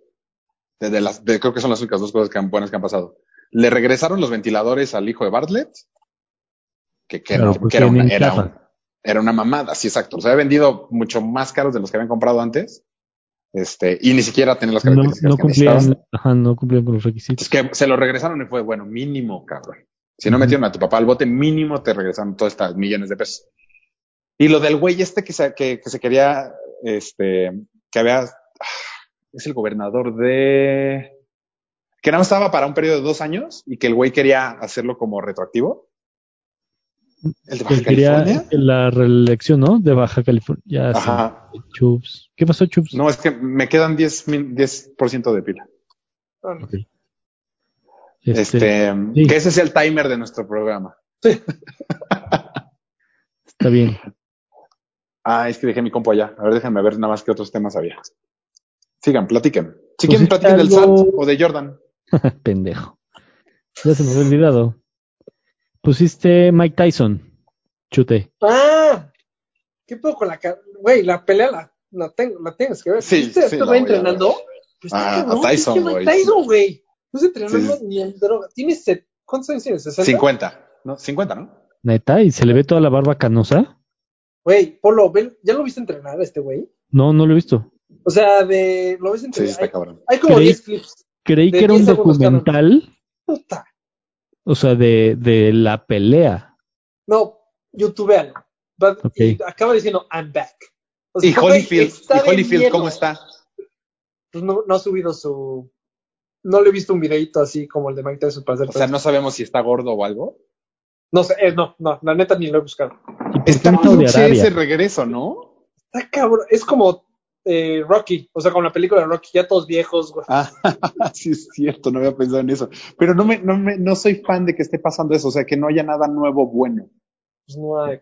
De, de las, de- creo que son las únicas dos cosas que han- buenas que han pasado. Le regresaron los ventiladores al hijo de Bartlett, que, que, Claro, era, una, vienen era, un- era una mamada, sí, exacto. Se había vendido mucho más caros de los que habían comprado antes. Este, y ni siquiera tenían las características no que cumplían, ajá, no cumplían con los requisitos. Es que se lo regresaron y fue, bueno, mínimo, cabrón. Si no metieron a tu papá al bote, mínimo te regresaron todas estas millones de pesos. Y lo del güey este que se, que, que se quería, este, que había, ah, es el gobernador de, que nada más estaba para un periodo de dos años y que el güey quería hacerlo como retroactivo. El de Baja Que quería California. la reelección, ¿no? De Baja California. Ya, sí. Ajá. Chups. ¿Qué pasó, Chups? No, es que me quedan 10, min- 10% de pila. Ah, Ok. Este, Este, sí. que ese es el timer de nuestro programa. Está bien. Ah, es que dejé mi compo allá. A ver, déjenme ver nada más qué otros temas había. Sigan, platiquen. Si Pues quieren, sí, platiquen del algo- SAT o de Jordan. Pendejo. Ya se me había olvidado. Pusiste Mike Tyson. Chute. Ah, ¿qué puedo con la ca- Güey, la pelea la, la, tengo, la tienes que ver. Sí, ¿Viste sí, a entrenando? Pues está Ah, a Tyson, güey. Tyson, güey. No está entrenando Sí. ni en droga. Tiene set... ¿Cuántos años tiene? ¿60? 50. ¿No? 50, ¿no? Neta, y se le ve toda la barba canosa. Güey, Polo, ¿ya lo viste entrenar a este güey? No, no lo he visto. O sea, de... ¿Lo ves Sí, entrenar? está hay, cabrón. hay como Creí- 10 clips. Creí que era un 10 segundos cada uno. documental, Puta. O sea, de, de la pelea. No, youtubealo. Va- Ok. y acaba diciendo, I'm back. O sea, Y Holyfield, y Holyfield. ¿cómo está? Pues no, no ha subido su... No le he visto un videito así como el de Mike Tyson para hacer O sea, no sabemos si está gordo o algo. No sé, eh, no, no, la neta ni lo he buscado. ¿Y por qué Está Arabia? ese regreso, ¿no? Está cabrón, es como eh, Rocky, o sea, con la película de Rocky, ya todos viejos, güey. Ah, sí es cierto, no había pensado en eso. Pero no me, no me, no soy fan de que esté pasando eso, o sea, que no haya nada nuevo bueno. Pues no hay,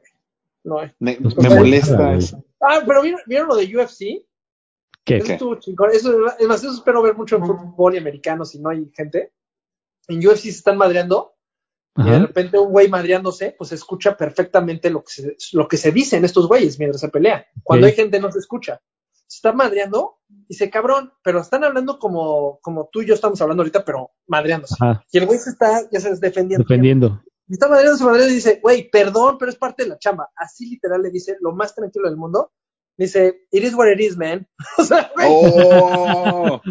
no hay. Me, Pues me molesta eso. Ah, pero ¿vieron, ¿vieron lo de UFC? ¿Qué? Eso ¿Qué? estuvo chingón. Eso, es más, eso espero ver mucho en fútbol y americano si no hay gente. En UFC se están madreando y de repente un güey madreándose, pues escucha perfectamente lo que se, lo que se dicen estos güeyes mientras se pelea. Cuando hay gente no se escucha. Se está madreando y dice, cabrón, pero están hablando como, como tú y yo estamos hablando ahorita, pero madreándose. Ajá, Y el güey se está, ya sabes, defendiendo. defendiendo. Y está madreando, se madreando y dice, güey, perdón, pero es parte de la chamba. Así literal le dice, lo más tranquilo del mundo. Dice, it is what it is, man. o sea, güey, Oh,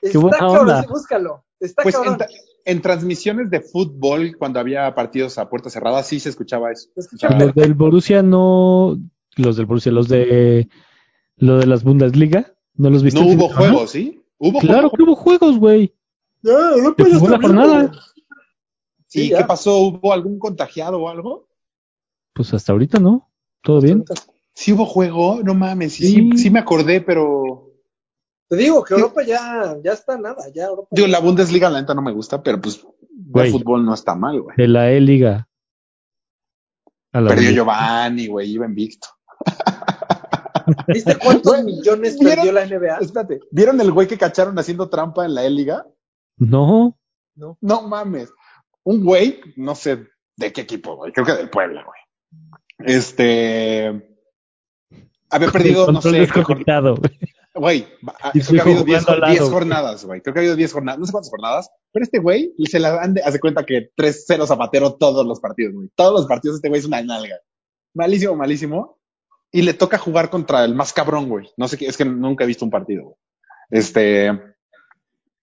está buena cabrón, onda. sí, búscalo. Está pues en, cabrón. en transmisiones de fútbol, cuando había partidos a puertas cerradas, sí se escuchaba eso. Los del Borussia no, los del Borussia, los de, lo de las Bundesliga, ¿no los viste? No fin hubo juegos, ¿sí? Hubo Claro juegos. que hubo juegos, güey. No jugó la jornada. güey. ¿Y Sí, qué pasó? ¿Hubo algún contagiado o algo? Pues hasta ahorita no. ¿Todo bien? Sí hubo juego, no mames, sí, Sí. sí, sí me acordé, pero Te digo que Sí. Europa ya, ya está nada, ya Europa. digo, la Bundesliga la neta no me gusta, pero pues Güey. el fútbol no está mal, güey. De la E-Liga. Perdió. Giovanni, güey, iba invicto. ¿Viste cuántos millones ¿vieron? perdió la NBA? Espérate, ¿vieron el güey que cacharon haciendo trampa en la E-Liga? No, No. No mames. Un güey, no sé de qué equipo, güey, creo que del Puebla, güey. Este había perdido, no sé, desconectado. güey, ah, creo que ha habido 10 jugando al lado, güey. jornadas, güey. Creo que ha habido 10 jornadas, no sé cuántas jornadas, pero este güey y se la han de, hace cuenta que 3-0 Zapatero todos los partidos, güey. Todos los partidos este güey es una nalga. Malísimo, malísimo. Y le toca jugar contra el más cabrón, güey. No sé qué, es que nunca he visto un partido, güey. Este,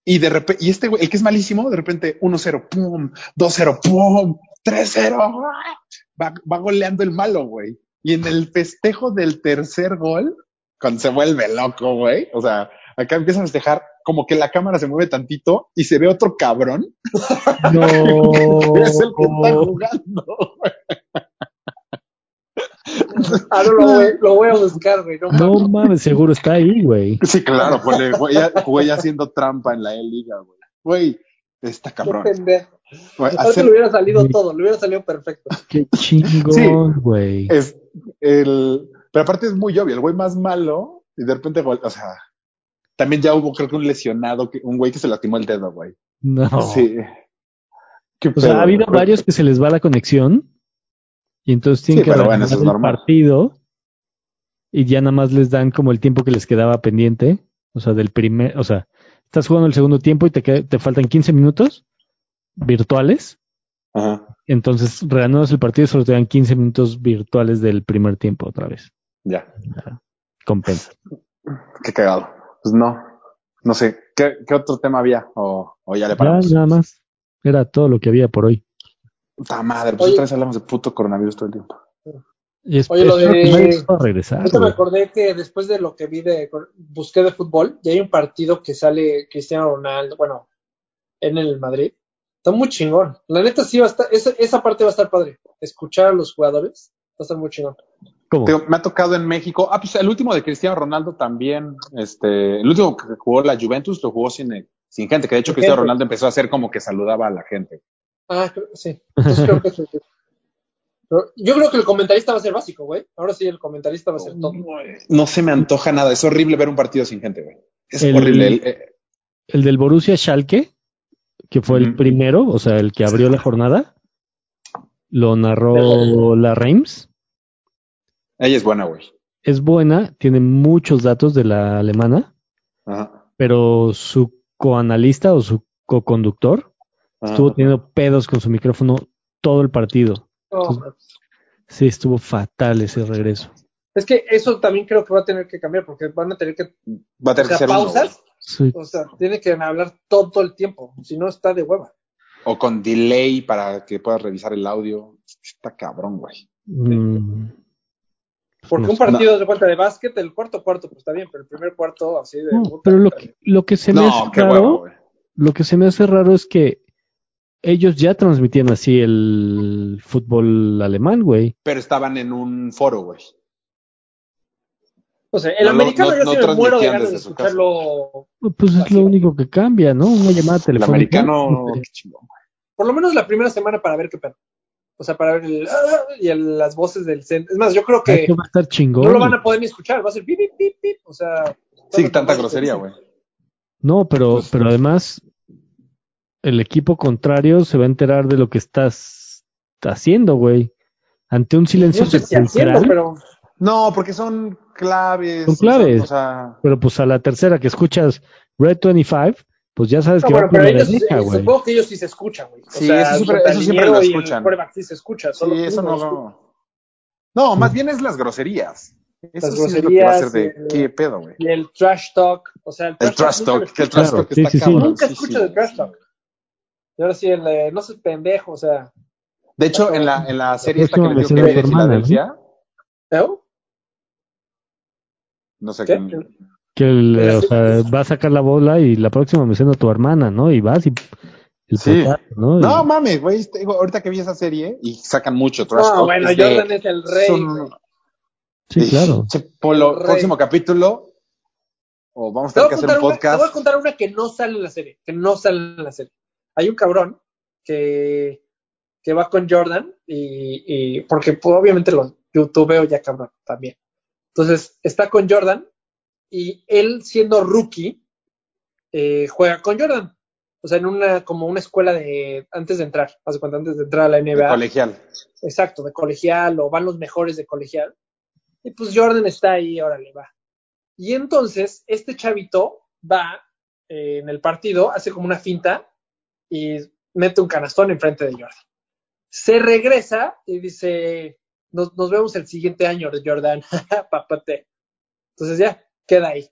y de repente, y este güey, el que es malísimo, de repente 1-0, pum, 2-0, pum, 3-0, va, va goleando el malo, güey. Y en el festejo del tercer gol, cuando se vuelve loco, güey, o sea, acá empieza a festejar, como que la cámara se mueve tantito y se ve otro cabrón, No. es el que está jugando, güey. Ah, no, lo voy, lo voy a buscar, güey. No, No mames, seguro está ahí, güey. Sí, claro, pues, güey, ya- güey haciendo trampa en la E-Liga, güey. Güey, está cabrón. Güey, Ahora hacer- le hubiera salido todo, le hubiera salido perfecto. Qué chingón, güey. es el, pero aparte es muy obvio, el güey más malo y de repente, o sea, también ya hubo, creo que un lesionado, que, un güey que se lastimó el dedo, güey. No. Sí. Qué O sea, ha habido güey. varios que se les va la conexión y entonces tienen Sí, que bueno, es el normal. partido y ya nada más les dan como el tiempo que les quedaba pendiente, o sea, del primer, o sea, estás jugando el segundo tiempo y te, te faltan 15 minutos virtuales, Ajá, entonces reanudas el partido y solo te dan 15 minutos virtuales del primer tiempo otra vez. ya. Compensa. Qué cagado. Pues no, no sé. ¿Qué, qué otro tema había? O, o ya le Ya, paramos. nada más. Era todo lo que había por hoy. Puta madre, pues Oye. otra vez hablamos de puto coronavirus todo el tiempo. Y es- Oye, lo de- nadie pueda regresar. Me güey. acordé que después de lo que vi de busqué de fútbol, y hay un partido que sale Cristiano Ronaldo, bueno, en el Madrid. Está muy chingón. La neta sí va a estar, esa, esa parte va a estar padre. Escuchar a los jugadores va a estar muy chingón. ¿Cómo? Digo, me ha tocado en México. Ah, pues el último de Cristiano Ronaldo también. Este, el último que jugó la Juventus lo jugó sin, sin gente. Que de hecho Cristiano gente. Ronaldo empezó a hacer como que saludaba a la gente. Ah, creo- sí. Entonces creo que es el que- Pero yo creo que el comentarista va a ser básico, güey. Ahora sí, el comentarista va a ser todo. No se me antoja nada. Es horrible ver un partido sin gente, güey. Es El- horrible. El- eh, El del Borussia Schalke, que fue el primero, o sea, el que abrió la jornada, lo narró la Reims. ella es buena, güey. Es buena, tiene muchos datos de la alemana, Ajá. pero su coanalista o su co-conductor Estuvo teniendo pedos con su micrófono todo el partido. Sí, estuvo fatal ese regreso. es que eso también creo que va a tener que cambiar porque van a tener que, Va a o que ser pausas, Sí, o sea, tiene que hablar todo el tiempo, si no está de hueva. O con delay para que puedas revisar el audio. Está cabrón, güey. mm, Porque no un partido de cuenta de básquet, el cuarto cuarto, pues está bien, pero el primer cuarto así de No, puta, pero lo que, lo que se me No, hace raro, lo que se me hace raro es que ellos ya transmitían así el fútbol alemán, güey. Pero estaban en un foro, güey. O sea, el No americano no- yo no sí me muero de ganas de escucharlo. Pues es Así lo único que cambia, ¿no? Una llamada El telefónica. americano, qué chingón, güey. Por lo menos la primera semana para ver qué pedo. O sea, para ver el ah, y el- las voces del centro. Es más, yo creo que que va a estar chingón. no lo van a poder ni escuchar, va a ser pip, pip, pip, pip. O sea, Sí, tanta grosería, güey. No, pero, Pues- pero además el equipo contrario se va a enterar de lo que estás haciendo, güey. Ante un silencio No sé si haciendo, sepulcral, pero... pero No, porque son claves. Son claves. o sea, pues a la tercera que escuchas Red 25, pues ya sabes No, que bueno, va pero ellos, eh, güey. supongo que ellos sí se escuchan, güey. O Sí, sea, eso siempre- el eso siempre lo el escuchan. sí se escucha. Solo sí, eso no lo. No, más bien es las groserías. Eso Las sí es lo que va a ser groserías, de eh, qué pedo, güey. Y el trash talk. O sea, el trash, El trash talk, que el trash Claro, talk está sí, sí. cabrón. Nunca sí, escucho sí. el trash talk. Y ahora sí, el, eh, no seas pendejo, o sea. De hecho, en la, en la serie esta que les digo me que vi de hermana, ¿no? Filadelfia, ¿eh? no sé ¿Qué? Que el, o sea, va a sacar la bola y la próxima me a tu hermana, ¿no? Y vas y el Sí. ¿no? Y- mames, güey. este, Ahorita que vi esa serie y sacan mucho trash No, talk, bueno, es de- Jordan es el rey. son- sí, claro. El rey. próximo capítulo. O vamos a Te tener que hacer un una, te voy a podcast. contar una que no sale en la serie, que no sale en la serie. Hay un cabrón que, que va con Jordan y, y- porque pues, obviamente lo youtubeo ya cabrón también. Entonces está con Jordan y él siendo rookie eh, juega con Jordan. O sea, en una como una escuela de antes de entrar, hace cuenta antes de entrar a la de NBA. colegial. Exacto, de colegial o van los mejores de colegial. Y pues Jordan está ahí, órale, va. Y entonces este chavito va eh, en el partido, hace como una finta y mete un canastón enfrente de Jordan. Se regresa y dice, nos, nos vemos el siguiente año Jordan, papate. Entonces ya, queda ahí.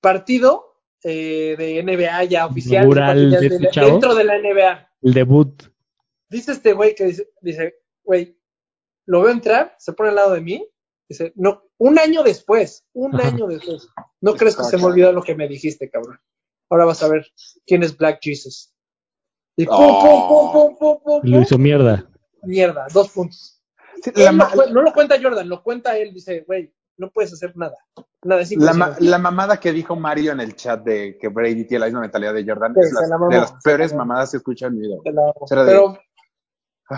Partido eh, de NBA ya oficial. De- este chavo. dentro de la NBA El debut. dice este güey que dice, dice, güey, lo veo entrar, se pone al lado de mí, dice, no, un año después, un Ajá. año después, no crees que se me olvidó lo que me dijiste, cabrón. Ahora vas a ver quién es Black Jesus. Y pum, Oh. pum, pum, pum, pum, pum, Lo hizo mierda. mierda, dos puntos. Sí, la, no lo cuenta Jordan, lo cuenta él, dice, güey, no puedes hacer nada. Nada, es la, ma- la mamada que dijo Mario en el chat de que Brady tiene la misma mentalidad de Jordan Sí, es las- la de las peores mamadas que he escuchado en mi vida. de- Pero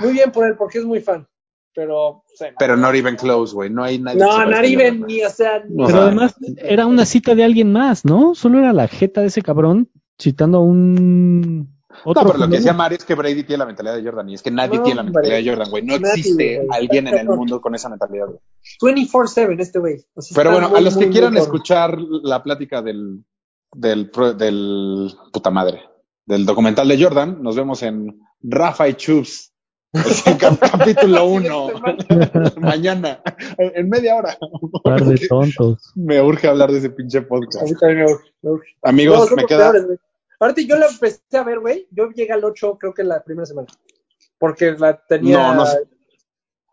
muy bien por él, porque es muy fan. Pero... se. Pero not even close, güey. No hay nadie. No, not even, ni, o sea... Pero además era una cita de alguien más, ¿no? Solo era la jeta de ese cabrón citando a un otro. No, pero lo que decía Mario es que Brady tiene la mentalidad de Jordan y es que nadie No, tiene la hombre. mentalidad de Jordan, güey. No Nadie, existe alguien en el mundo con esa mentalidad, güey. 24-7 este güey. O sea, Pero bueno, muy, a los muy, que quieran muy escuchar la plática del, del, pro- del, puta madre, del documental de Jordan, nos vemos en Rafa y Chups, capítulo 1, mañana, en media hora. Par de tontos. Me urge hablar de ese pinche podcast. A mí también me urge, me urge. Amigos, No, me queda... peores. Aparte, yo la empecé a ver, güey. Yo llegué al 8, creo que la primera semana. Porque la tenía. No, no sé.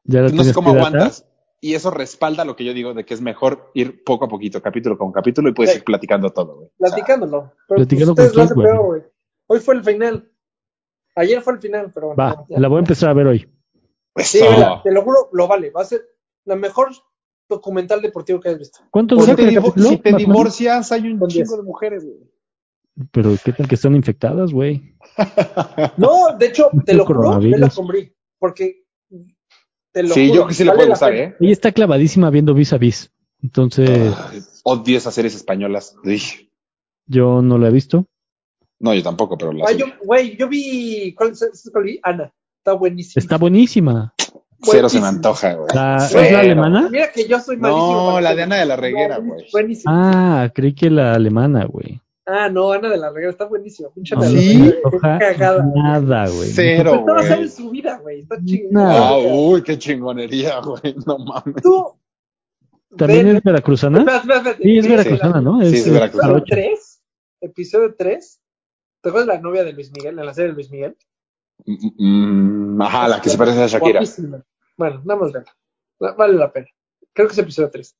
Ya la No sé cómo pirata. aguantas. Y eso respalda lo que yo digo de que es mejor ir poco a poquito, capítulo con capítulo, y puedes Sí. ir platicando todo, güey. O sea, Platicándolo. Pero pues, ustedes con lo quién, hacen güey. peor, güey. Hoy fue el final. Ayer fue el final, pero bueno. Va, ya. la voy a empezar a ver hoy. Sí, eso. vela, te lo juro, lo vale. Va a ser la mejor documental deportivo que hayas visto. ¿Cuántos Si dura te, capítulo? si te divorcias, hay un chingo de mujeres, güey. Pero qué tal que están infectadas, güey. No, de hecho, te lo juro, vela con Brie. Porque. Te lo Sí, juro, yo que sí le vale la gustar, pena. ¿eh? Ella está clavadísima viendo vis a vis. Entonces, Ay, Odio esas series españolas. Uy. yo no la he visto. No, yo tampoco, pero las Ay, yo, güey, yo vi. ¿Cuál es es- cuál vi? Ana. Está buenísimo. Está buenísima. cero se me antoja, güey. La- ¿Es la alemana? Mira que yo soy malísimo. No, la de Ana de la Reguera, No, güey. Buenísimo. Ah, creí que la alemana, güey. Ah, no, Ana de la Reguera está buenísimo. Pinche No la ¿Sí? Cagada. nada, güey. Cero, ser güey. en su vida, güey. Está No. chingada. Ah, uy, qué chingonería, güey. No mames. Tú. ¿También ven- es veracruzana? Espera, espera, espérate. Sí, es veracruzana, ¿no? Sí, es Episodio veracruzana. jarocha. 3. Episodio 3. ¿Te acuerdas de la novia de Luis Miguel? En la serie de Luis Miguel. Mm, mm, ajá, la que se parece a Shakira. Guapísima. Bueno, nada más verla. La- Vale la pena. Creo que es episodio 3.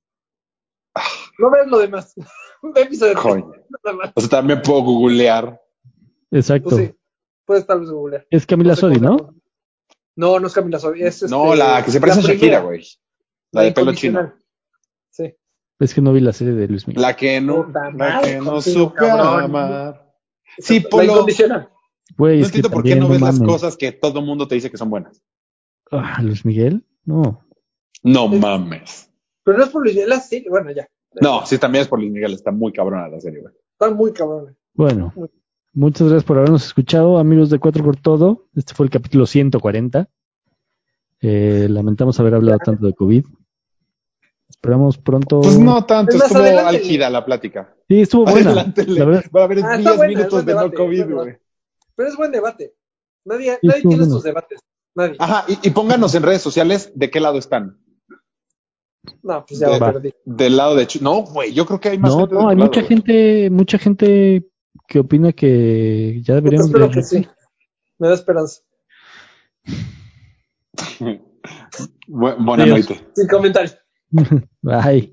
No veas lo demás. Ve episodio 3. Coño. Nada más. O sea, también puedo googlear. Exacto. Pues sí. Puedes tal vez googlear. Es Camila No sé Sodi, ¿no? No, no es Camila Sodi. Es, No, este, la que se parece a Shakira, güey. La de pelo chino. Sí. Es que no vi la serie de Luis Miguel. La que no, la madre, que no supe cabrón. amar. Sí, incondicional. Güey, No entiendo por qué no ves las cosas que todo el mundo te dice que son buenas. Ah, Luis Miguel, no. No Es- mames. Pero no es por Luis Miguel, la serie. Bueno, ya. No, sí, también es por Luis Miguel. Está muy cabrona la serie, güey. Está muy cabrón. Bueno, muchas gracias por habernos escuchado, amigos de Cuatro por Todo. Este fue el capítulo 140. Eh, lamentamos haber hablado tanto de COVID. Esperamos pronto. Pues no tanto, Es más, estuvo adelante. álgida la plática. Sí, estuvo buena. Adelántele. La verdad, Va a haber Ah, está 10 buena, es minutos de no COVID, güey. Pero es buen debate. Nadie, Sí, nadie tiene bueno. sus debates. Nadie. Ajá, y, y pónganos en redes sociales de qué lado están. No, pues ya Va. me perdí. Del lado de... Chu- No, güey, yo creo que hay más no, gente de no, hay lado, mucha gente, mucha gente que opina que ya Pues deberíamos espero de- que sí. Me da esperanza. Bu- buena Adiós. noche. Sin comentarios. 嗯哼，拜。